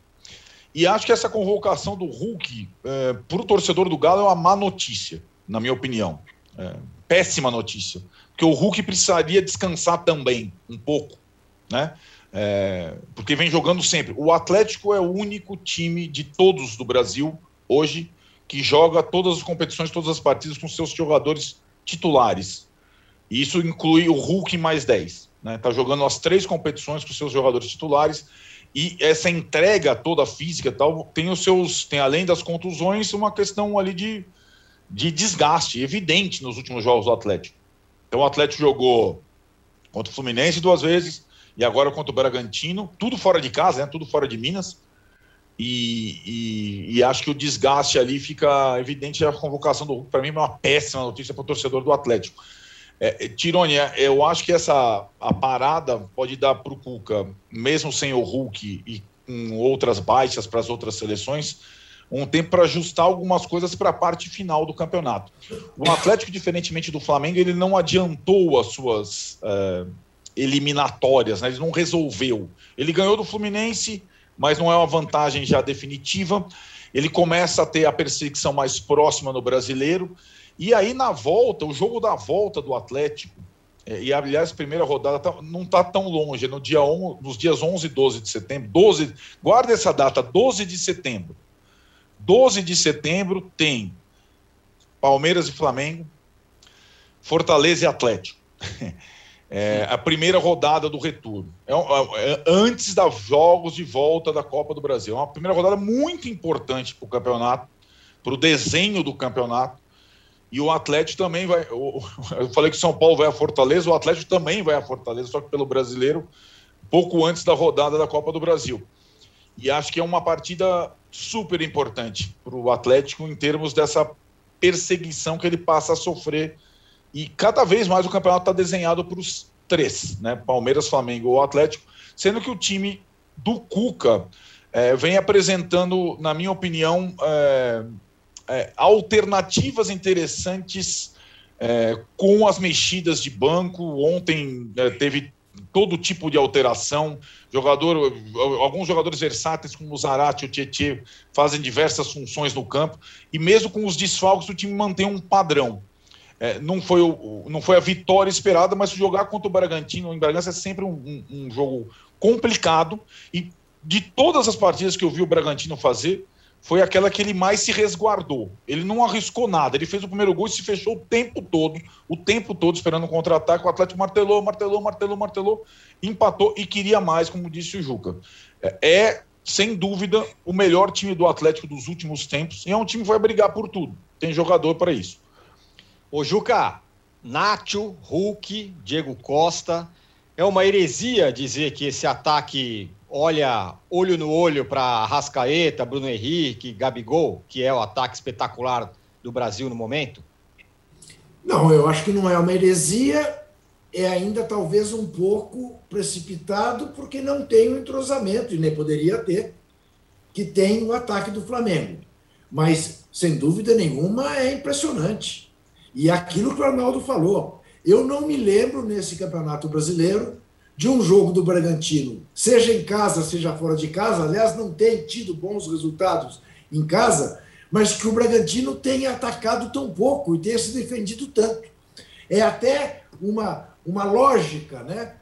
E acho que essa convocação do Hulk é, para o torcedor do Galo é uma má notícia, na minha opinião. É, péssima notícia. Porque o Hulk precisaria descansar também, um pouco, né? É, porque vem jogando sempre. O Atlético é o único time de todos do Brasil hoje que joga todas as competições, todas as partidas com seus jogadores titulares. E isso inclui o Hulk mais 10. Né? Tá jogando as três competições com seus jogadores titulares. E essa entrega toda física tal tem os seus. Tem, além das contusões, uma questão ali de, de desgaste evidente nos últimos jogos do Atlético. Então o Atlético jogou contra o Fluminense duas vezes e agora contra o Bragantino, tudo fora de casa, né? tudo fora de Minas. E, e, e, acho que o desgaste ali fica evidente. A convocação do Hulk, para mim, é uma péssima notícia para o torcedor do Atlético. É, é Tirone, eu acho que essa a parada pode dar para o Cuca, mesmo sem o Hulk e com outras baixas para as outras seleções, um tempo para ajustar algumas coisas para a parte final do campeonato. O Atlético, diferentemente do Flamengo, ele não adiantou as suas. É, eliminatórias, né? ele não resolveu. Ele ganhou do Fluminense, mas não é uma vantagem já definitiva. Ele começa a ter a perseguição mais próxima no brasileiro. E aí, na volta, o jogo da volta do Atlético, é, e aliás, a primeira rodada tá, não está tão longe, é no dia on, nos dias 11 e 12 de setembro. 12, guarda essa data, 12 de setembro. 12 de setembro tem Palmeiras e Flamengo, Fortaleza e Atlético. É, a primeira rodada do retorno. É, é, é, antes dos jogos de volta da Copa do Brasil. É uma primeira rodada muito importante para o campeonato, para o desenho do campeonato. E o Atlético também vai. Eu falei que o São Paulo vai a Fortaleza, o Atlético também vai a Fortaleza, só que pelo brasileiro, pouco antes da rodada da Copa do Brasil. E acho que é uma partida super importante para o Atlético em termos dessa perseguição que ele passa a sofrer. E cada vez mais o campeonato está desenhado para os três, né? Palmeiras, Flamengo ou Atlético, sendo que o time do Cuca é, vem apresentando, na minha opinião, é, é, alternativas interessantes é, com as mexidas de banco. Ontem é, teve todo tipo de alteração. Jogador, alguns jogadores versáteis, como o Zarate e o Tietchan, fazem diversas funções no campo. E mesmo com os desfalques, o time mantém um padrão. É, não, foi o, não foi a vitória esperada, mas jogar contra o Bragantino em Bragança é sempre um, um, um jogo complicado. E de todas as partidas que eu vi o Bragantino fazer, foi aquela que ele mais se resguardou. Ele não arriscou nada. Ele fez o primeiro gol e se fechou o tempo todo, o tempo todo esperando um contra-ataque. O Atlético martelou, martelou, martelou, martelou, empatou e queria mais, como disse o Juca. É, é, sem dúvida, o melhor time do Atlético dos últimos tempos e é um time que vai brigar por tudo. Tem jogador para isso. Ô Juca, Nacho, Hulk, Diego Costa. É uma heresia dizer que esse ataque olha olho no olho para Rascaeta, Bruno Henrique, Gabigol, que é o ataque espetacular do Brasil no momento? Não, eu acho que não é uma heresia, é ainda talvez um pouco precipitado, porque não tem o entrosamento, e nem poderia ter, que tem o ataque do Flamengo. Mas, sem dúvida nenhuma, é impressionante. E aquilo que o Arnaldo falou, eu não me lembro nesse campeonato brasileiro de um jogo do Bragantino, seja em casa, seja fora de casa, aliás, não tem tido bons resultados em casa, mas que o Bragantino tenha atacado tão pouco e tenha se defendido tanto. É até uma, uma lógica né,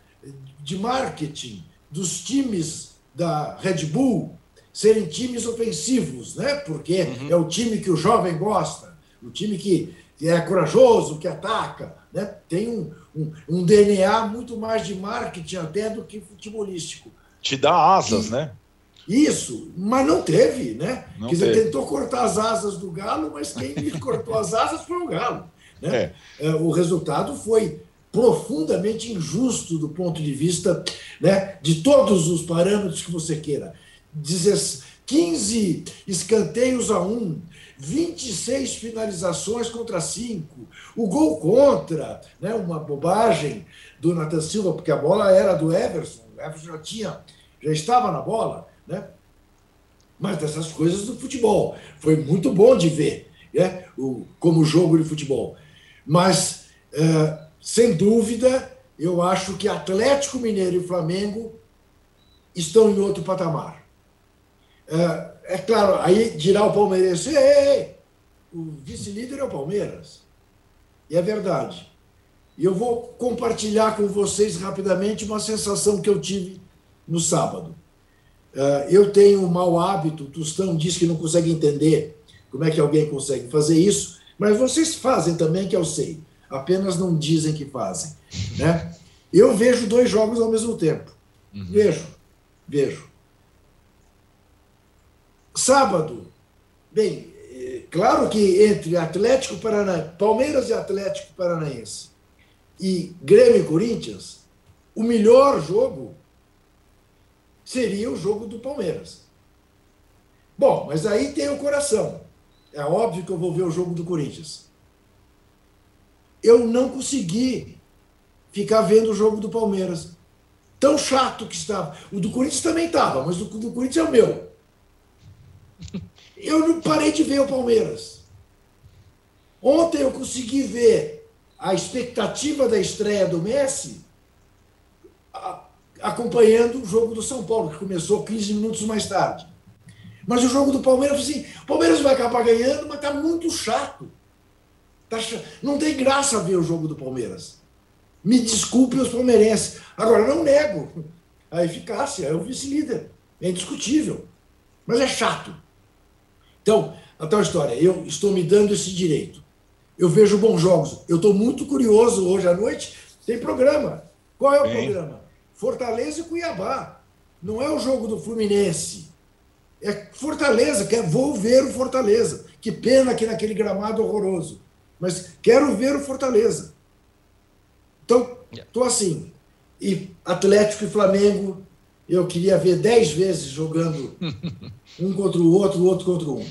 de marketing dos times da Red Bull serem times ofensivos, né? porque uhum. é o time que o jovem gosta, o time que, que é corajoso, que ataca. Né? Tem um, um, um, DNA muito mais de marketing até do que futebolístico. Te dá asas, e, né? Isso, mas não teve, né? Não Quer dizer, teve. tentou cortar as asas do Galo, mas quem cortou as asas foi o Galo. Né? É. É, o resultado foi profundamente injusto do ponto de vista né, de todos os parâmetros que você queira. 15 escanteios a um, 26 finalizações contra 5. O gol contra, né, uma bobagem do Nathan Silva, porque a bola era do Everson, o Everson já tinha, já estava na bola, né? Mas dessas coisas do futebol. Foi muito bom de ver, né? o, como jogo de futebol. Mas, é, sem dúvida, eu acho que Atlético Mineiro e Flamengo estão em outro patamar. É, é claro, aí dirá o palmeirense, ei, ei, o vice-líder é o Palmeiras. E é verdade. E eu vou compartilhar com vocês rapidamente uma sensação que eu tive no sábado. Uh, eu tenho um mau hábito, o Tostão diz que não consegue entender como é que alguém consegue fazer isso, mas vocês fazem também, que eu sei. Apenas não dizem que fazem. Né? Eu vejo dois jogos ao mesmo tempo. Uhum. Vejo, vejo. Sábado, bem, é, claro que entre Atlético Paranaense, Palmeiras e Atlético Paranaense e Grêmio e Corinthians, o melhor jogo seria o jogo do Palmeiras. Bom, mas aí tem o coração. É óbvio que eu vou ver o jogo do Corinthians. Eu não consegui ficar vendo o jogo do Palmeiras. Tão chato que estava. O do Corinthians também estava, mas o do Corinthians é o meu. Eu não parei de ver o Palmeiras. Ontem eu consegui ver a expectativa da estreia do Messi acompanhando o jogo do São Paulo, que começou 15 minutos mais tarde. Mas o jogo do Palmeiras, assim, o Palmeiras vai acabar ganhando, mas está muito chato. Tá chato. Não tem graça ver o jogo do Palmeiras. Me desculpe os palmeirenses. Agora, não nego a eficácia, é o vice-líder. É indiscutível. Mas é chato. Então, a tal história, eu estou me dando esse direito. Eu vejo bons jogos. Eu estou muito curioso hoje à noite. Tem programa. Qual é o Bem. programa? Fortaleza e Cuiabá. Não é o jogo do Fluminense. É Fortaleza, quer, vou ver o Fortaleza. Que pena que naquele gramado horroroso. Mas quero ver o Fortaleza. Então, estou assim. E Atlético e Flamengo, eu queria ver dez vezes jogando um contra o outro, o outro contra um.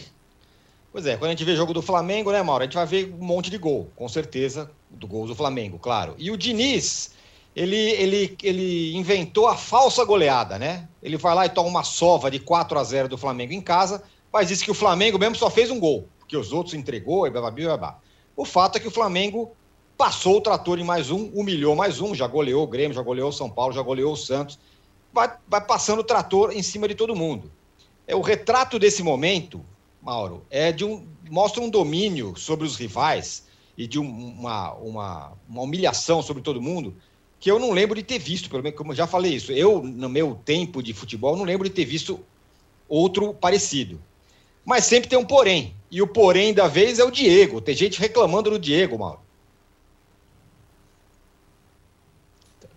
Pois é, quando a gente vê jogo do Flamengo, né, Mauro? A gente vai ver um monte de gol, com certeza, do gol do Flamengo, claro. E o Diniz, ele, ele, ele inventou a falsa goleada, né? Ele vai lá e toma uma sova de 4 a 0 do Flamengo em casa, mas disse que o Flamengo mesmo só fez um gol, porque os outros entregou e blá blá blá blá. O fato é que o Flamengo passou o trator em mais um, humilhou mais um, já goleou o Grêmio, já goleou o São Paulo, já goleou o Santos, vai, vai passando o trator em cima de todo mundo. É o retrato desse momento, Mauro, é de um mostra um domínio sobre os rivais e de um, uma, uma, uma humilhação sobre todo mundo que eu não lembro de ter visto, pelo menos como eu já falei isso. Eu, no meu tempo de futebol, não lembro de ter visto outro parecido. Mas sempre tem um porém. E o porém da vez é o Diego. Tem gente reclamando do Diego, Mauro.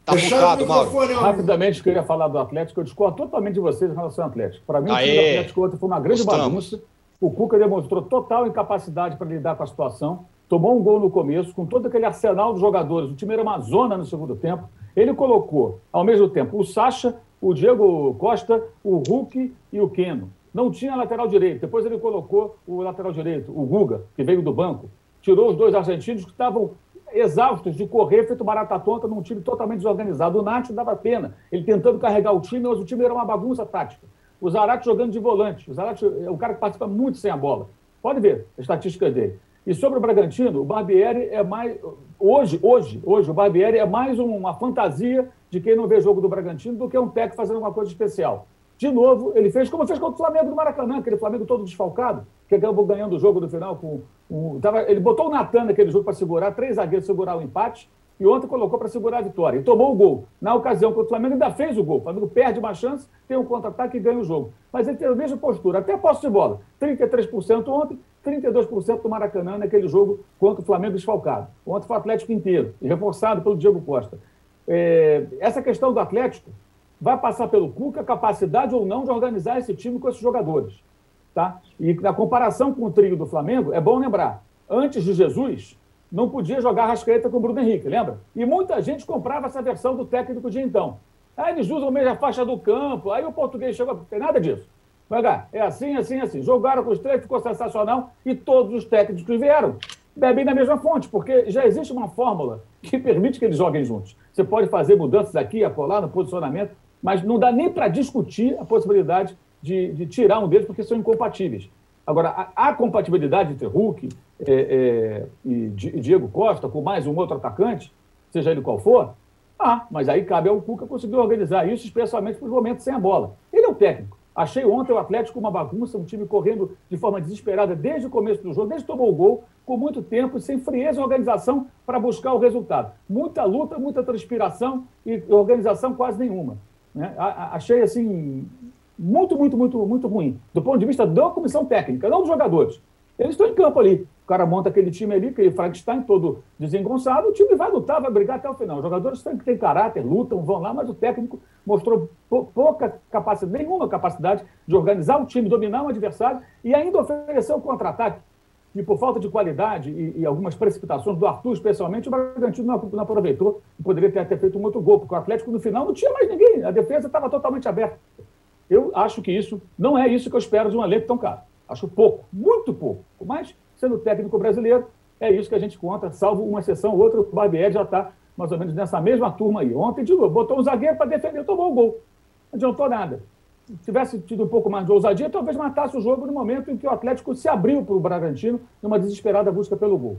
Tá bucado, Mauro. Rapidamente, queria falar do Atlético. Eu discordo totalmente de vocês em relação ao Atlético. Para mim, Aê. o time do Atlético ontem foi uma grande Gostamos. bagunça. O Cuca demonstrou total incapacidade para lidar com a situação tomou um gol no começo, com todo aquele arsenal de jogadores. O time era uma zona no segundo tempo. Ele colocou, ao mesmo tempo, o Sacha, o Diego Costa, o Hulk e o Keno. Não tinha lateral direito. Depois ele colocou o lateral direito, o Guga, que veio do banco. Tirou os dois argentinos que estavam exaustos de correr, feito barata tonta num time totalmente desorganizado. O Nacho dava pena. Ele tentando carregar o time, mas o time era uma bagunça tática. O Zarate jogando de volante. O Zarate é um cara que participa muito sem a bola. Pode ver a estatística dele. E sobre o Bragantino, o Barbieri é mais. Hoje, hoje, hoje, o Barbieri é mais uma fantasia de quem não vê jogo do Bragantino do que um técnico fazendo uma coisa especial. De novo, ele fez como fez contra o Flamengo do Maracanã, aquele Flamengo todo desfalcado, que acabou ganhando o jogo no final com. Tava, ele botou o Natan naquele jogo para segurar, três zagueiros segurar o empate, e ontem colocou para segurar a vitória. E tomou o gol. Na ocasião contra o Flamengo, ainda fez o gol. O Flamengo perde uma chance, tem um contra-ataque e ganha o jogo. Mas ele tem a mesma postura, até posse de bola. 33% ontem, 32% do Maracanã naquele jogo contra o Flamengo desfalcado. Ontem foi o Atlético inteiro, reforçado pelo Diego Costa. É, essa questão do Atlético vai passar pelo Cuca a capacidade ou não de organizar esse time com esses jogadores. Tá? E na comparação com o trio do Flamengo, é bom lembrar, antes de Jesus, não podia jogar Rascaeta com o Bruno Henrique, lembra? E muita gente comprava essa versão do técnico de então. Aí eles usam mesmo a faixa do campo, aí o português chegou, não tem nada disso. Vai é assim, assim, assim. Jogaram com os três, ficou sensacional e todos os técnicos que vieram bebem da mesma fonte, porque já existe uma fórmula que permite que eles joguem juntos. Você pode fazer mudanças aqui, acolá, no posicionamento, mas não dá nem para discutir a possibilidade de, de, tirar um deles, porque são incompatíveis. Agora, a, a compatibilidade entre Hulk é, é, e Diego Costa, com mais um outro atacante, seja ele qual for, ah, mas aí cabe ao Cuca conseguir organizar isso, especialmente para os momentos sem a bola. Ele é o técnico. Achei ontem o Atlético uma bagunça, um time correndo de forma desesperada desde o começo do jogo, desde que tomou o gol, com muito tempo, sem frieza e organização para buscar o resultado. Muita luta, muita transpiração e organização quase nenhuma. Né? Achei assim muito, muito, muito, muito ruim, do ponto de vista da comissão técnica, não dos jogadores. Eles estão em campo ali. O cara monta aquele time ali, aquele Frankenstein todo desengonçado, o time vai lutar, vai brigar até o final. Os jogadores têm que ter caráter, lutam, vão lá, mas o técnico mostrou pouca capacidade, nenhuma capacidade de organizar o time, dominar um adversário e ainda oferecer o contra-ataque. E por falta de qualidade e, e, algumas precipitações do Arthur, especialmente, o Bragantino não, não aproveitou e poderia ter, ter feito um outro gol, porque o Atlético no final não tinha mais ninguém, a defesa estava totalmente aberta. Eu acho que isso não é isso que eu espero de um elenco tão caro. Acho pouco, muito pouco. Mas sendo técnico brasileiro, é isso que a gente conta, salvo uma exceção, outra, o Barbieri já está mais ou menos nessa mesma turma aí. Ontem, de novo, botou um zagueiro para defender, tomou o gol. Não adiantou nada. Se tivesse tido um pouco mais de ousadia, talvez matasse o jogo no momento em que o Atlético se abriu para o Bragantino numa desesperada busca pelo gol.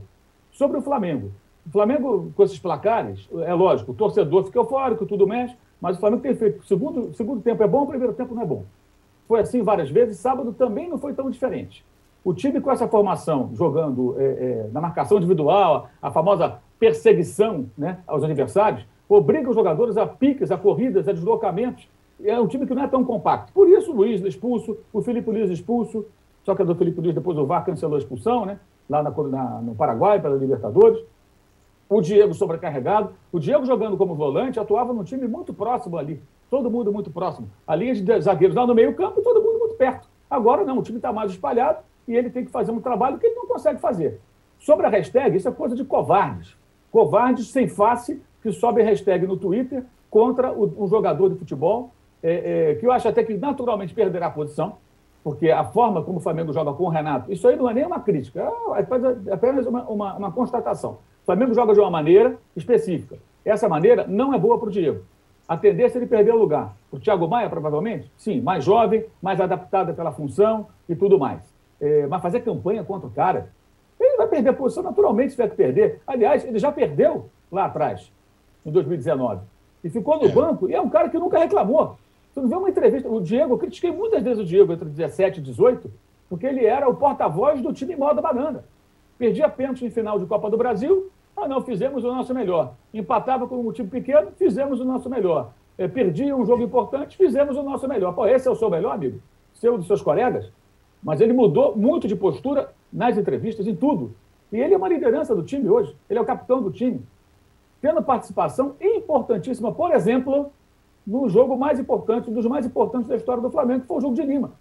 Sobre o Flamengo. O Flamengo, com esses placares, é lógico, o torcedor fica eufórico, tudo mexe, Mas o Flamengo tem feito. Segundo, segundo tempo é bom, primeiro tempo não é bom. Foi assim várias vezes. Sábado também não foi tão diferente. O time com essa formação, jogando é, é, na marcação individual, a famosa perseguição né, aos adversários, obriga os jogadores a piques, a corridas, a deslocamentos. É um time que não é tão compacto. Por isso, o Luiz expulso, o Felipe Luiz expulso, só que a do Felipe Luiz depois o VAR cancelou a expulsão, né? Lá na, na, no Paraguai, pela Libertadores. O Diego sobrecarregado. O Diego jogando como volante atuava num time muito próximo ali. Todo mundo muito próximo. A linha de zagueiros lá no meio-campo, todo mundo muito perto. Agora não, o time está mais espalhado e ele tem que fazer um trabalho que ele não consegue fazer. Sobre a hashtag, isso é coisa de covardes. Covardes sem face que sobe hashtag no Twitter contra o, um jogador de futebol, é, é, que eu acho até que naturalmente perderá a posição, porque a forma como o Flamengo joga com o Renato, isso aí não é nem uma crítica, é, é apenas uma, uma, uma constatação. O Flamengo joga de uma maneira específica. Essa maneira não é boa para o Diego. A tendência é ele perder o lugar. O Thiago Maia, provavelmente? Sim, mais jovem, mais adaptado pela função e tudo mais. É, mas fazer campanha contra o cara, ele vai perder a posição naturalmente se tiver que perder. Aliás, ele já perdeu lá atrás em 2019. E ficou no é. banco, e é um cara que nunca reclamou. Você não vê uma entrevista. O Diego, eu critiquei muitas vezes o Diego entre 17 e 18, porque ele era o porta-voz do time moda banana. Perdia pênalti em final de Copa do Brasil. Ah, não, fizemos o nosso melhor. Empatava com um time pequeno, fizemos o nosso melhor. É, perdia um jogo importante, fizemos o nosso melhor. Pô, esse é o seu melhor, amigo? Seu dos seus colegas? Mas ele mudou muito de postura nas entrevistas, em tudo. E ele é uma liderança do time hoje. Ele é o capitão do time tendo participação importantíssima, por exemplo, no jogo mais importante, um dos mais importantes da história do Flamengo, que foi o jogo de Lima.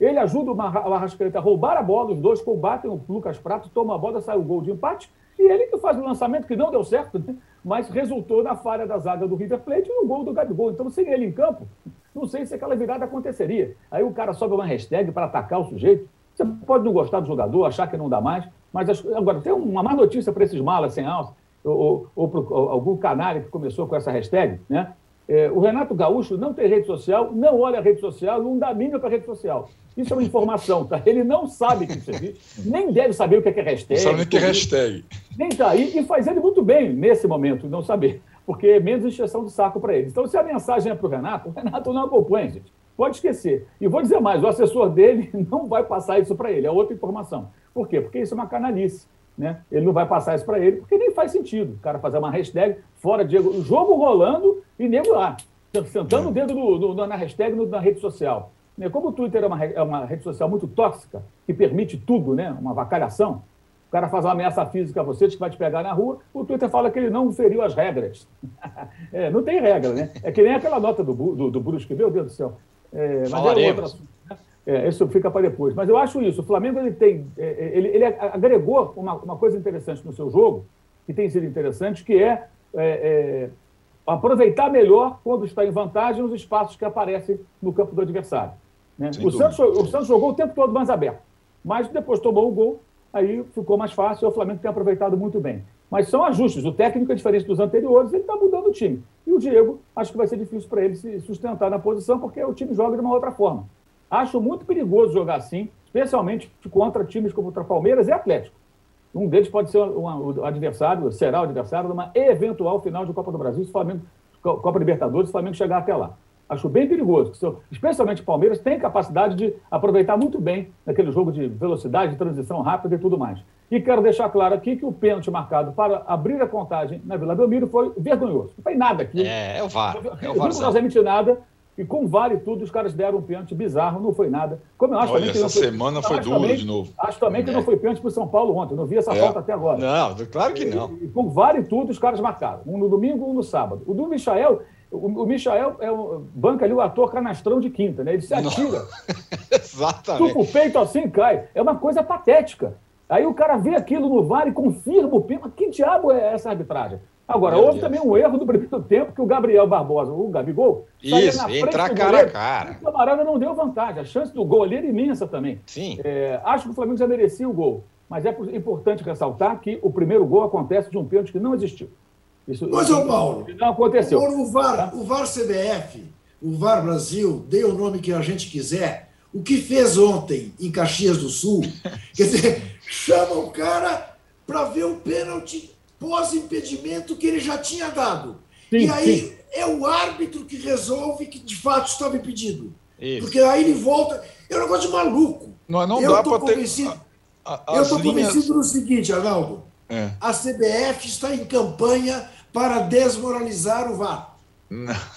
Ele ajuda o Arrascaeta a roubar a bola, os dois combatem, o Lucas Prato toma a bola, sai o gol de empate, e ele que faz o lançamento, que não deu certo, né? mas resultou na falha da zaga do River Plate e no gol do Gabigol. Então, sem ele em campo, não sei se aquela virada aconteceria. Aí o cara sobe uma hashtag para atacar o sujeito. Você pode não gostar do jogador, achar que não dá mais, mas agora tem uma má notícia para esses malas sem alça ou, ou, ou algum canalha que começou com essa hashtag, né? É, o Renato Gaúcho não tem rede social, não olha a rede social, não dá mínima para a rede social. Isso é uma informação, tá? Ele não sabe que isso existe, nem deve saber o que é, que é hashtag. Não sabe nem o que é hashtag. Nem está aí, e faz ele muito bem nesse momento, não saber, porque é menos encheção de saco para ele. Então, se a mensagem é para o Renato, o Renato não acompanha, gente. Pode esquecer. E vou dizer mais, o assessor dele não vai passar isso para ele, é outra informação. Por quê? Porque isso é uma canalice né? Ele não vai passar isso para ele, porque nem faz sentido o cara fazer uma hashtag fora Diego, o jogo rolando e nego lá, sentando o dedo no, no, na hashtag no, na rede social. Né? Como o Twitter é uma, é uma rede social muito tóxica, que permite tudo, né? uma vacalhação, o cara faz uma ameaça física a você, diz que vai te pegar na rua, o Twitter fala que ele não feriu as regras. é, não tem regra, né? É que nem aquela nota do, do, do Brusque, meu Deus do céu. É, mas é outra, é, isso fica para depois. Mas eu acho isso. O Flamengo ele tem, é, ele, ele agregou uma, uma, coisa interessante no seu jogo, que tem sido interessante, que é, é, é, aproveitar melhor quando está em vantagem os espaços que aparecem no campo do adversário. Né? O, Santos, o Santos jogou o tempo todo mais aberto, mas depois tomou o gol, aí ficou mais fácil e o Flamengo tem aproveitado muito bem. Mas são ajustes. O técnico é diferente dos anteriores, ele está mudando o time. E o Diego, acho que vai ser difícil para ele se sustentar na posição, porque o time joga de uma outra forma. Acho muito perigoso jogar assim, especialmente contra times como o Palmeiras e Atlético. Um deles pode ser o adversário, será o adversário de uma eventual final de Copa do Brasil, se o Flamengo, Copa Libertadores, se o Flamengo chegar até lá. Acho bem perigoso, especialmente o Palmeiras tem capacidade de aproveitar muito bem naquele jogo de velocidade, de transição rápida e tudo mais. E quero deixar claro aqui que o pênalti marcado para abrir a contagem na Vila Belmiro foi vergonhoso. Não foi nada aqui. É, é o VAR. É o VAR. Não nada. E com vale tudo, os caras deram um pênalti bizarro, não foi nada. Como eu acho Olha, também essa foi, semana foi duro também, de novo. Acho também que é. não foi pênalti para o São Paulo ontem. Não vi essa é. falta até agora. Não, claro que não. E, e com vale tudo, os caras marcaram. Um no domingo, um no sábado. O do Michael, o, o Michael é um, banca ali o ator canastrão de quinta, né? Ele se atira. Exatamente. Tupa o peito assim cai. É uma coisa patética. Aí o cara vê aquilo no VAR e confirma o pênalti. Que diabo é essa arbitragem? Agora, Meu houve Deus. também um erro do primeiro tempo que o Gabriel Barbosa, o Gabigol, Isso, na entrar cara a cara. O camarada não deu vantagem. A chance do gol ali era imensa também. Sim. É, acho que o Flamengo já merecia o gol. Mas é importante ressaltar que o primeiro gol acontece de um pênalti que não existiu. Isso, Mas, ô Paulo, não aconteceu. O VAR, o VAR CBF, o VAR Brasil, dê o nome que a gente quiser. O que fez ontem em Caxias do Sul, quer dizer, chama o cara para ver o pênalti pós-impedimento que ele já tinha dado. Sim, e aí sim. é o árbitro que resolve que de fato estava impedido. Isso. Porque aí ele volta. É um negócio de maluco. Não, não eu dá para ter. eu estou linhas... convencido no seguinte, Arnaldo. É. A CBF está em campanha para desmoralizar o VAR.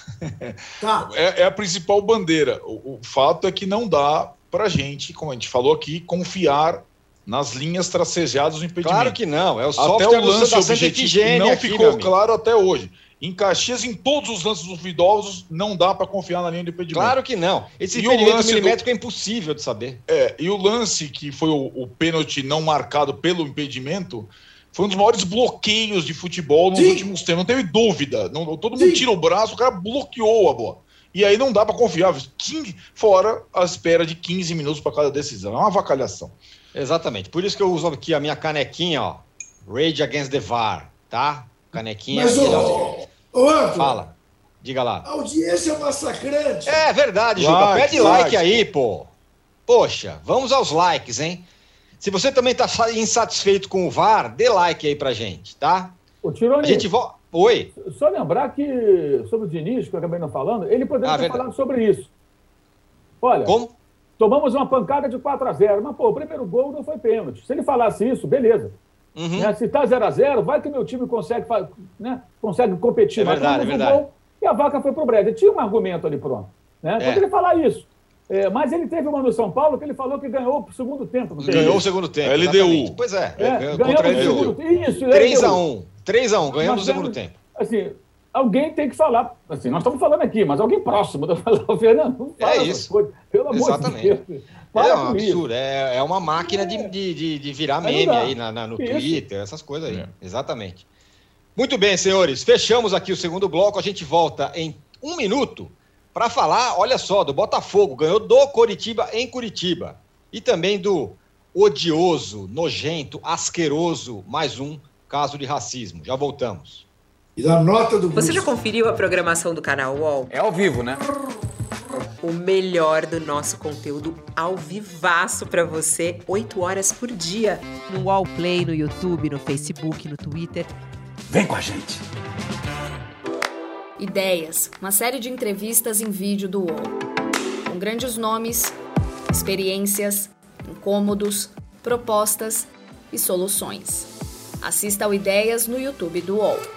Tá. É, é, a principal bandeira. O, o, fato é que não dá para gente, como a gente falou aqui, confiar nas linhas tracejadas do impedimento. Claro que não. É o software até o lance da objetivo não aqui, ficou claro até hoje. Em Caxias, em todos os lances duvidosos, não dá para confiar na linha de impedimento. Claro que não. Esse e impedimento milimétrico do... é impossível de saber. É, e o lance que foi o, o pênalti não marcado pelo impedimento foi um dos maiores bloqueios de futebol nos Sim. últimos tempos. Não teve dúvida. Não, todo mundo Sim. tira o braço, o cara bloqueou a bola. E aí não dá para confiar. 15, fora a espera de 15 minutos para cada decisão. É uma avacalhação. Exatamente. Por isso que eu uso aqui a minha canequinha, ó. Rage Against the VAR, tá? Canequinha. Mas, ô, ô, Fala. Diga lá. A audiência é massacrante. É verdade, like, Juca. Pede like, like aí, pô. Poxa, vamos aos likes, hein? Se você também está insatisfeito com o VAR, dê like aí pra gente, tá? O Tironi, a gente vo... Oi. Só lembrar que sobre o Diniz, que eu acabei não falando, ele poderia ah, ter verdade. falado sobre isso. Olha, Como? Tomamos uma pancada de 4 a 0 mas, pô, o primeiro gol não foi pênalti. Se ele falasse isso, beleza. Uhum. Né? Se está 0 a 0 vai que meu time consegue, né? consegue competir. É verdade, é verdade. Gol, e a vaca foi pro breve. Tinha um argumento ali pronto. Né? É. ele falar isso. É, mas ele teve uma no São Paulo que ele falou que ganhou o segundo tempo. Ganhou o segundo tempo. LDU. Pois é. é ganhou o segundo tempo. Isso, 3x1. 3x1, ganhamos o segundo tempo. Assim, alguém tem que falar. Assim, nós estamos falando aqui, mas alguém próximo da falar, Fernando, não fala é isso. Coisas, pelo amor Exatamente. de Deus. é um absurdo, é, é uma máquina de, de, de virar meme aí na, na, no isso. Twitter, essas coisas aí. É. Exatamente. Muito bem, senhores, fechamos aqui o segundo bloco. A gente volta em um minuto para falar, olha só, do Botafogo, ganhou do Coritiba em Curitiba. E também do odioso, nojento, asqueroso, mais um caso de racismo. Já voltamos. E da nota do Você já conferiu a programação do canal UOL? É ao vivo, né? O melhor do nosso conteúdo ao vivaço para você, 8 horas por dia, no UOL Play, no YouTube, no Facebook, no Twitter. Vem com a gente. Ideias, uma série de entrevistas em vídeo do UOL. Com grandes nomes, experiências, incômodos, propostas e soluções. Assista ao Ideias no YouTube do UOL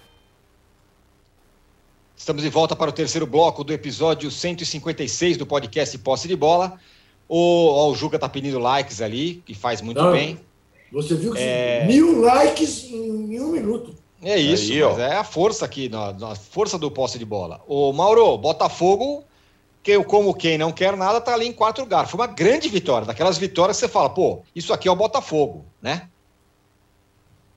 Estamos de volta para o terceiro bloco do episódio 156 do podcast Posse de Bola. O, ó, o Juca tá pedindo likes ali, que faz muito Não, bem. Você viu que é... mil likes em um minuto. É isso, Aí, é a força aqui, a força do posse de bola. O Mauro, Botafogo, que eu como quem não quer nada, tá ali em quarto lugar. Foi uma grande vitória, daquelas vitórias que você fala, pô, isso aqui é o Botafogo, né?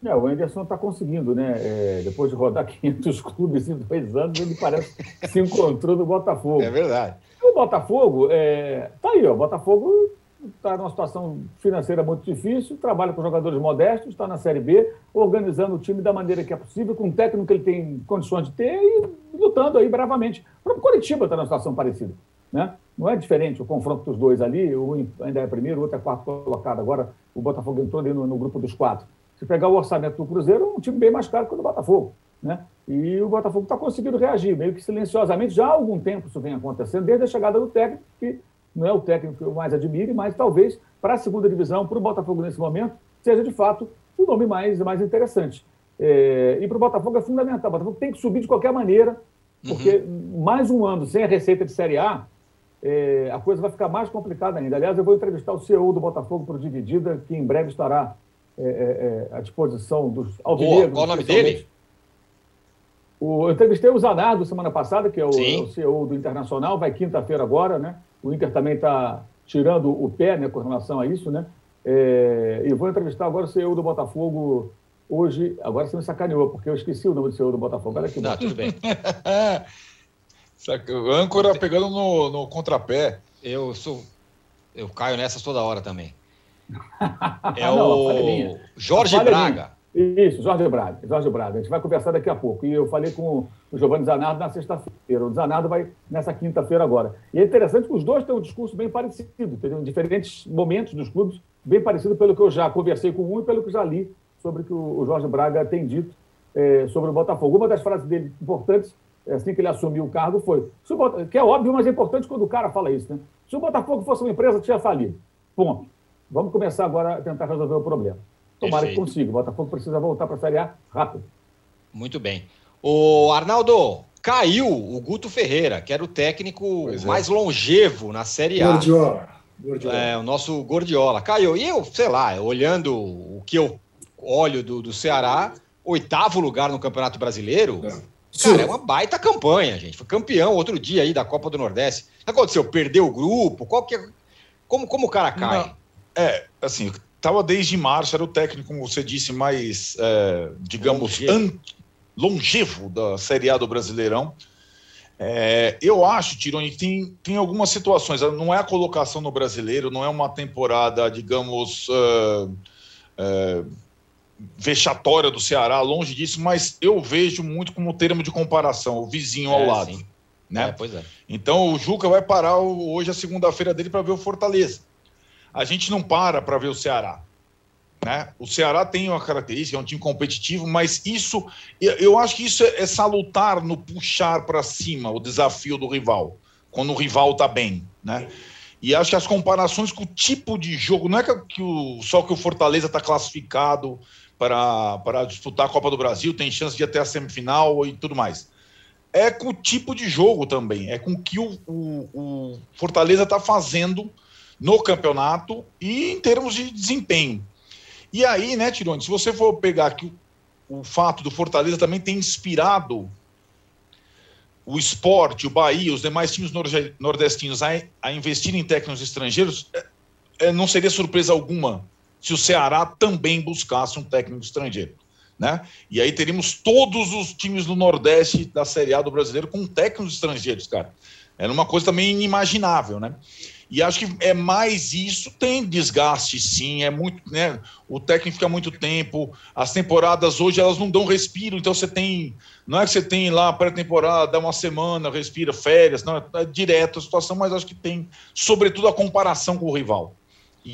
É, o Anderson está conseguindo, né? É, depois de rodar 500 clubes em dois anos, ele parece que se encontrou no Botafogo. É verdade. O Botafogo, é, tá aí, ó. O Botafogo está numa situação financeira muito difícil, trabalha com jogadores modestos, está na Série B, organizando o time da maneira que é possível, com o técnico que ele tem condições de ter e lutando aí bravamente. O próprio Curitiba está numa situação parecida. Né? Não é diferente o confronto dos dois ali, um ainda é primeiro, o outro é quarto colocado. Agora o Botafogo entrou ali no, no grupo dos quatro. Se pegar o orçamento do Cruzeiro, é um time bem mais caro que o do Botafogo. Né? E o Botafogo está conseguindo reagir, meio que silenciosamente, já há algum tempo isso vem acontecendo, desde a chegada do técnico, que não é o técnico que eu mais admire, mas talvez para a segunda divisão, para o Botafogo nesse momento, seja de fato o nome mais, mais interessante. É, e para o Botafogo é fundamental. O Botafogo tem que subir de qualquer maneira, porque uhum. mais um ano sem a receita de Série A, é, a coisa vai ficar mais complicada ainda. Aliás, eu vou entrevistar o CEO do Botafogo para o Dividida, que em breve estará é, é, é, à disposição dos alvinegros. Qual o nome dele? O, eu entrevistei o Zanardo semana passada, que é o, é o CEO do Internacional, vai quinta-feira agora, né? O Inter também está tirando o pé né, com relação a isso, né? É, e vou entrevistar agora o CEO do Botafogo hoje. Agora você me sacaneou, porque eu esqueci o nome do senhor do Botafogo. Olha aqui. Não, tudo bem. o âncora pegando no, no contrapé. Eu sou. Eu caio nessas toda hora também. É Não, o. Jorge Braga. Isso, Jorge Braga. Jorge Braga. A gente vai conversar daqui a pouco. E eu falei com o Giovanni Zanardo na sexta-feira. O Zanardo vai nessa quinta-feira agora. E é interessante que os dois têm um discurso bem parecido, entendeu? em diferentes momentos dos clubes, bem parecido pelo que eu já conversei com um e pelo que já li sobre o que o Jorge Braga tem dito eh, sobre o Botafogo. Uma das frases dele importantes, assim que ele assumiu o cargo, foi: o Bota- que é óbvio, mas é importante quando o cara fala isso, né? Se o Botafogo fosse uma empresa, tinha falido. Ponto. Vamos começar agora a tentar resolver o problema. Tomara que Perfeito. consiga. O Botafogo precisa voltar para a Série A rápido. Muito bem. O Arnaldo, caiu o Guto Ferreira, que era o técnico é. mais longevo na Série A. Gordiola. Gordiola. É, o nosso Gordiola. Caiu. E eu, sei lá, olhando o que eu olho do, do Ceará, oitavo lugar no Campeonato Brasileiro. Cara, é uma baita campanha, gente. Foi campeão outro dia aí da Copa do Nordeste. O que aconteceu? Perdeu o grupo? Qual que é- como, como o cara cai? Não, é, assim, estava desde março, era o técnico, como você disse, mais, é, digamos, Longevo. longevo da Série A do Brasileirão. É, eu acho, Tironi, que tem, tem algumas situações. Não é a colocação no brasileiro, não é uma temporada, digamos, ah, ah, vexatória do Ceará, longe disso, mas eu vejo muito como termo de comparação, o vizinho ao É, lado. sim. Né? É, pois é. Então o Juca vai parar hoje a segunda-feira dele para ver o Fortaleza. A gente não para para ver o Ceará. Né? O Ceará tem uma característica, é um time competitivo, mas isso, eu- acho que isso é, é salutar no puxar para cima o desafio do rival, quando o rival está bem. Né? E acho que as comparações com o tipo de jogo, não é que, o, só que o Fortaleza está classificado para, para disputar a Copa do Brasil, tem chance de ir até a semifinal e tudo mais é com o tipo de jogo também, é com o que o- o Fortaleza está fazendo no campeonato e em termos de desempenho. E aí, né, Tirone, se você for pegar que o, fato do Fortaleza também ter inspirado o esporte, o Bahia, os demais times norde- nordestinos a, a investir em técnicos estrangeiros, é- é, não seria surpresa alguma se o Ceará também buscasse um técnico estrangeiro né? E aí teríamos todos os times do Nordeste da Série A do brasileiro com técnicos estrangeiros, cara. Era uma coisa também inimaginável, né? E acho que é mais isso, tem desgaste sim, é muito, né? O técnico fica muito tempo, as temporadas hoje elas não dão respiro, então você tem, não é que você tem lá pré-temporada, dá uma semana, respira, férias, não, é direto a situação, mas acho que tem, sobretudo, a comparação com o rival. E,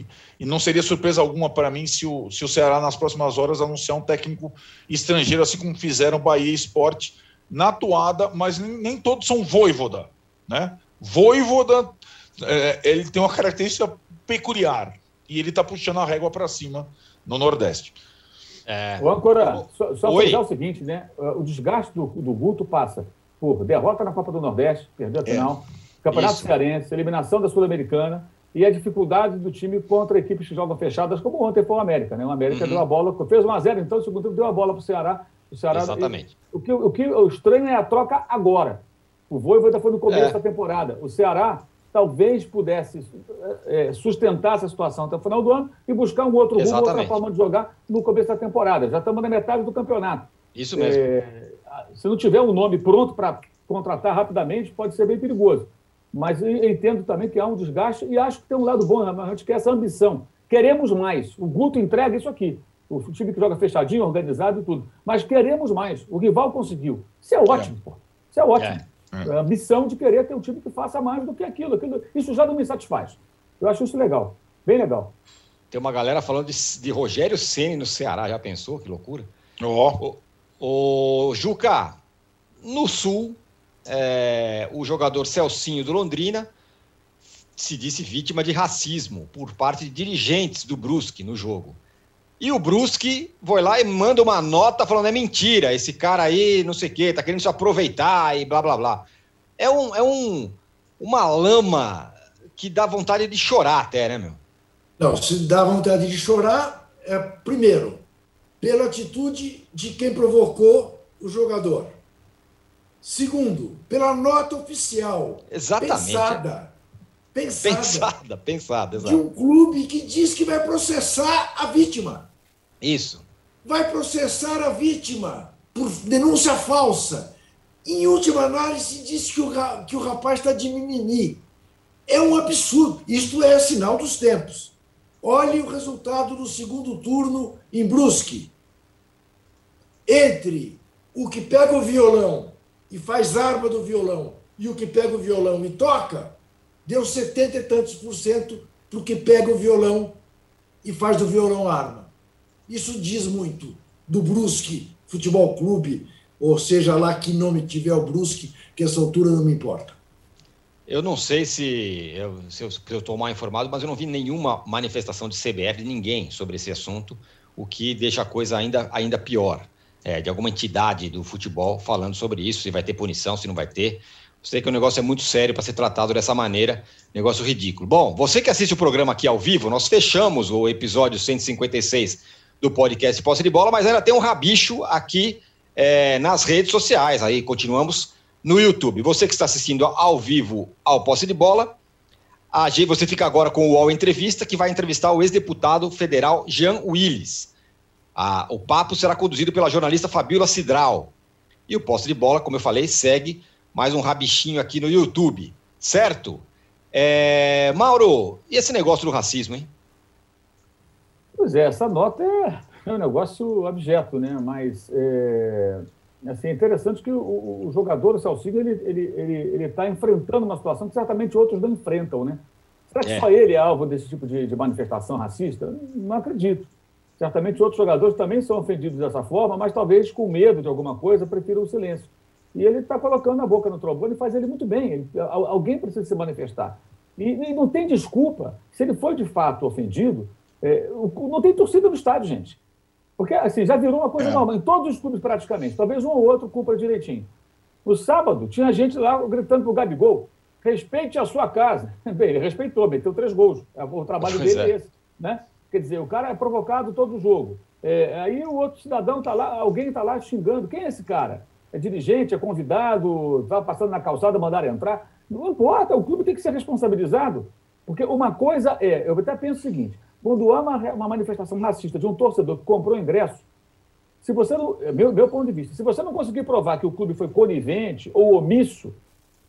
e- e não seria surpresa alguma para mim se o, se o Ceará, nas próximas horas, anunciar um técnico estrangeiro, assim como fizeram Bahia Esporte na toada, mas nem, nem todos são voivoda. Né? Voivoda, é, ele tem uma característica peculiar e ele está puxando a régua para cima no Nordeste. É. O Ancora, só, só o seguinte, né? O desgaste do, do Guto passa por derrota na Copa do Nordeste, perdeu a É. final, Campeonato Isso. Cearense, eliminação da Sul-Americana e a dificuldade do time contra equipes que jogam fechadas, como ontem foi o América, né? O América Uhum. deu a bola, fez 1 a 0 então o segundo tempo deu a bola para o Ceará. O Ceará Exatamente. o que, o que eu estranho é a troca agora. O Voivoda foi no começo É. da temporada. O Ceará talvez pudesse eh, sustentar essa situação até o final do ano e buscar um outro rumo, outra forma de jogar no começo da temporada. Já estamos na metade do campeonato. Isso mesmo. É, se não tiver um nome pronto para contratar rapidamente, pode ser bem perigoso. Mas entendo também que há um desgaste e acho que tem um lado bom, a gente quer essa ambição. Queremos mais. O Guto entrega isso aqui. O time que joga fechadinho, organizado e tudo. Mas queremos mais. O rival conseguiu. Isso é ótimo, pô. Isso é ótimo. É. A ambição de querer ter um time que faça mais do que aquilo. aquilo. Isso já não me satisfaz. Eu acho isso legal. Bem legal. Tem uma galera falando de, de Rogério Ceni no Ceará, já pensou? Que loucura. Ó, O Juca, no Sul, é, o jogador Celcinho do Londrina se disse vítima de racismo por parte de dirigentes do Brusque no jogo. E o Brusque foi lá e manda uma nota falando é mentira, esse cara aí, não sei o quê, tá querendo se aproveitar e blá blá blá. É, um, é um, uma lama que dá vontade de chorar até, né, meu? Não, se dá vontade de chorar, é, primeiro, pela atitude de quem provocou o jogador. Segundo, pela nota oficial. Exatamente. Pensada. Pensada. Pensada, pensada, De exato. um clube que diz que vai processar a vítima. Isso. vai processar a vítima por denúncia falsa. Em última análise, diz que o, que o rapaz está de mimimi. É um absurdo. Isto é sinal dos tempos. Olhe o resultado do segundo turno em Brusque. Entre o que pega o violão e faz arma do violão e o que pega o violão e toca, deu 70 e tantos por cento para o que pega o violão e faz do violão arma. Isso diz muito do Brusque Futebol Clube, ou seja lá que nome tiver o Brusque, que essa altura não me importa. Eu não sei se eu, estou mal informado, mas eu não vi nenhuma manifestação de CBF de ninguém sobre esse assunto, o que deixa a coisa ainda, ainda pior. É, de alguma entidade do futebol falando sobre isso, se vai ter punição, se não vai ter. Sei que o negócio é muito sério para ser tratado dessa maneira, negócio ridículo. Bom, você que assiste o programa aqui ao vivo, nós fechamos o episódio 156 do podcast Posse de Bola, mas ainda tem um rabicho aqui é, nas redes sociais. Aí continuamos no YouTube. Você que está assistindo ao vivo ao Posse de Bola, a G, você fica agora com o UOL Entrevista, que vai entrevistar o ex-deputado federal Jean Willis. Ah, o papo será conduzido pela jornalista Fabiola Cidral. E o Posse de Bola, como eu falei, segue mais um rabichinho aqui no YouTube, certo? É... Mauro, e esse negócio do racismo, hein? Pois é, essa nota é, é um negócio abjeto, né? Mas é, Assim, é interessante que o, o jogador, o Salsiga, ele está ele, ele, ele tá enfrentando uma situação que certamente outros não enfrentam, né? Será que é. só ele é alvo desse tipo de, de, manifestação racista? Não acredito. Certamente outros jogadores também são ofendidos dessa forma, mas talvez com medo de alguma coisa prefiram o silêncio. E ele está colocando a boca no trombone e faz ele muito bem. Ele, alguém precisa se manifestar. E, e, não tem desculpa. Se ele foi de fato ofendido, é, não tem torcida no estádio, gente. Porque, assim, já virou uma coisa é. normal, em todos os clubes praticamente. Talvez um ou outro cumpra direitinho. No sábado, tinha gente lá gritando pro Gabigol, respeite a sua casa. Bem, ele respeitou, meteu três gols. É, o trabalho pois dele é. é esse, né? Quer dizer, o cara é provocado todo jogo. É, aí o outro cidadão está lá, alguém está lá xingando. Quem é esse cara? É dirigente, é convidado, está passando na calçada, mandaram entrar. Não importa, o clube tem que ser responsabilizado. Porque uma coisa é, eu até penso o seguinte, quando há uma, uma manifestação racista de um torcedor que comprou ingresso, se você não, meu, meu ponto de vista, se você não conseguir provar que o clube foi conivente ou omisso,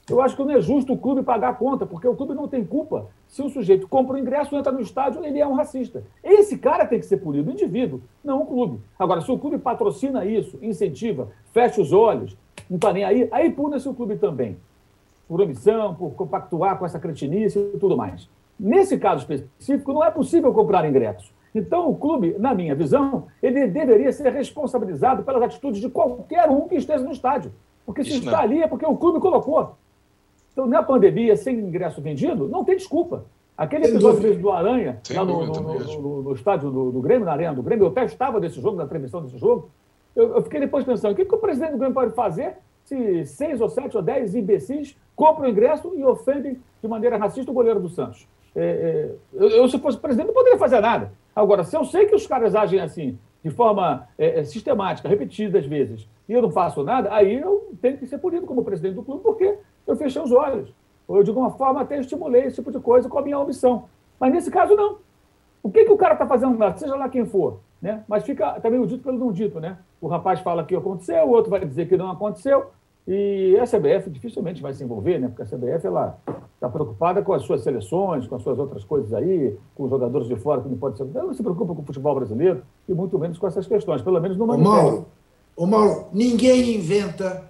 eu acho que não é justo o clube pagar a conta, porque o clube não tem culpa. Se o sujeito compra o ingresso, entra no estádio, ele é um racista. Esse cara tem que ser punido, o indivíduo, não o clube. Agora, se o clube patrocina isso, incentiva, fecha os olhos, não está nem aí, aí pune-se o clube também. Por omissão, por compactuar com essa cretinice e tudo mais. Nesse caso específico, não é possível comprar ingressos. Então, o clube, na minha visão, ele deveria ser responsabilizado pelas atitudes de qualquer um que esteja no estádio. Porque se Isso está ali é porque o clube colocou. Então, na pandemia, sem ingresso vendido, não tem desculpa. Aquele episódio do Aranha, lá no, no, no, no, estádio do, do, Grêmio, na Arena do Grêmio, eu até estava desse jogo, na transmissão desse jogo, eu, eu, fiquei depois pensando, o que, que o presidente do Grêmio pode fazer se seis ou sete ou dez imbecis compram o ingresso e ofendem de maneira racista o goleiro do Santos? É, é, eu, eu, se fosse presidente, não poderia fazer nada. Agora, se eu sei que os caras agem assim, de forma é, é sistemática, repetidas vezes, e eu não faço nada, aí eu tenho que ser punido como presidente do clube, porque eu fechei os olhos. Ou eu, de alguma forma, até estimulei esse tipo de coisa com a minha omissão. Mas nesse caso, não. O que, que o cara está fazendo lá, seja lá quem for? Né? Mas fica também o dito pelo não dito, né? O rapaz fala que aconteceu, o outro vai dizer que não aconteceu, e a CBF dificilmente vai se envolver, né? Porque a CBF ela está preocupada com as suas seleções, com as suas outras coisas aí, com os jogadores de fora que não pode ser. Ela não se preocupa com o futebol brasileiro e muito menos com essas questões, pelo menos no Mauro, ô Mauro, ninguém inventa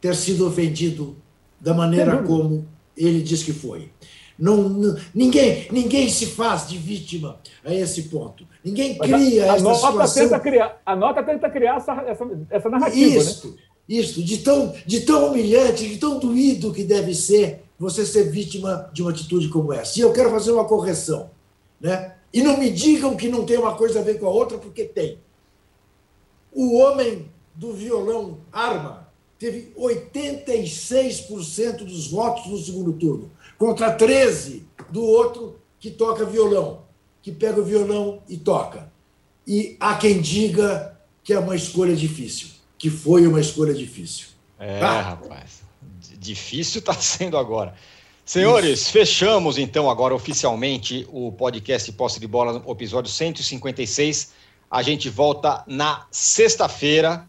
ter sido ofendido da maneira como ele diz que foi. Não, não, ninguém, ninguém se faz de vítima a esse ponto. Ninguém cria a, a essa nota situação. Tenta criar, a nota tenta criar essa, essa, essa narrativa. Isso. Né? Isso, de tão, de tão humilhante, de tão doído que deve ser você ser vítima de uma atitude como essa. E eu quero fazer uma correção. Né? E não me digam que não tem uma coisa a ver com a outra, porque tem. O homem do violão arma teve 86% dos votos no segundo turno, contra 13% do outro que toca violão, que pega o violão e toca. E há quem diga que é uma escolha difícil que foi uma escolha difícil. É, ah. rapaz. Difícil está sendo agora. Senhores, Isso. fechamos então agora oficialmente o podcast Posse de Bola, episódio 156. A gente volta na sexta-feira,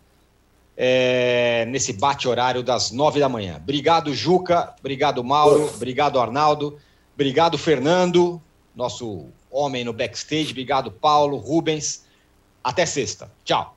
é, nesse bate-horário das nove da manhã. Obrigado, Juca. Obrigado, Mauro. Obrigado, Arnaldo. Obrigado, Fernando, nosso homem no backstage. Obrigado, Paulo, Rubens. Até sexta. Tchau.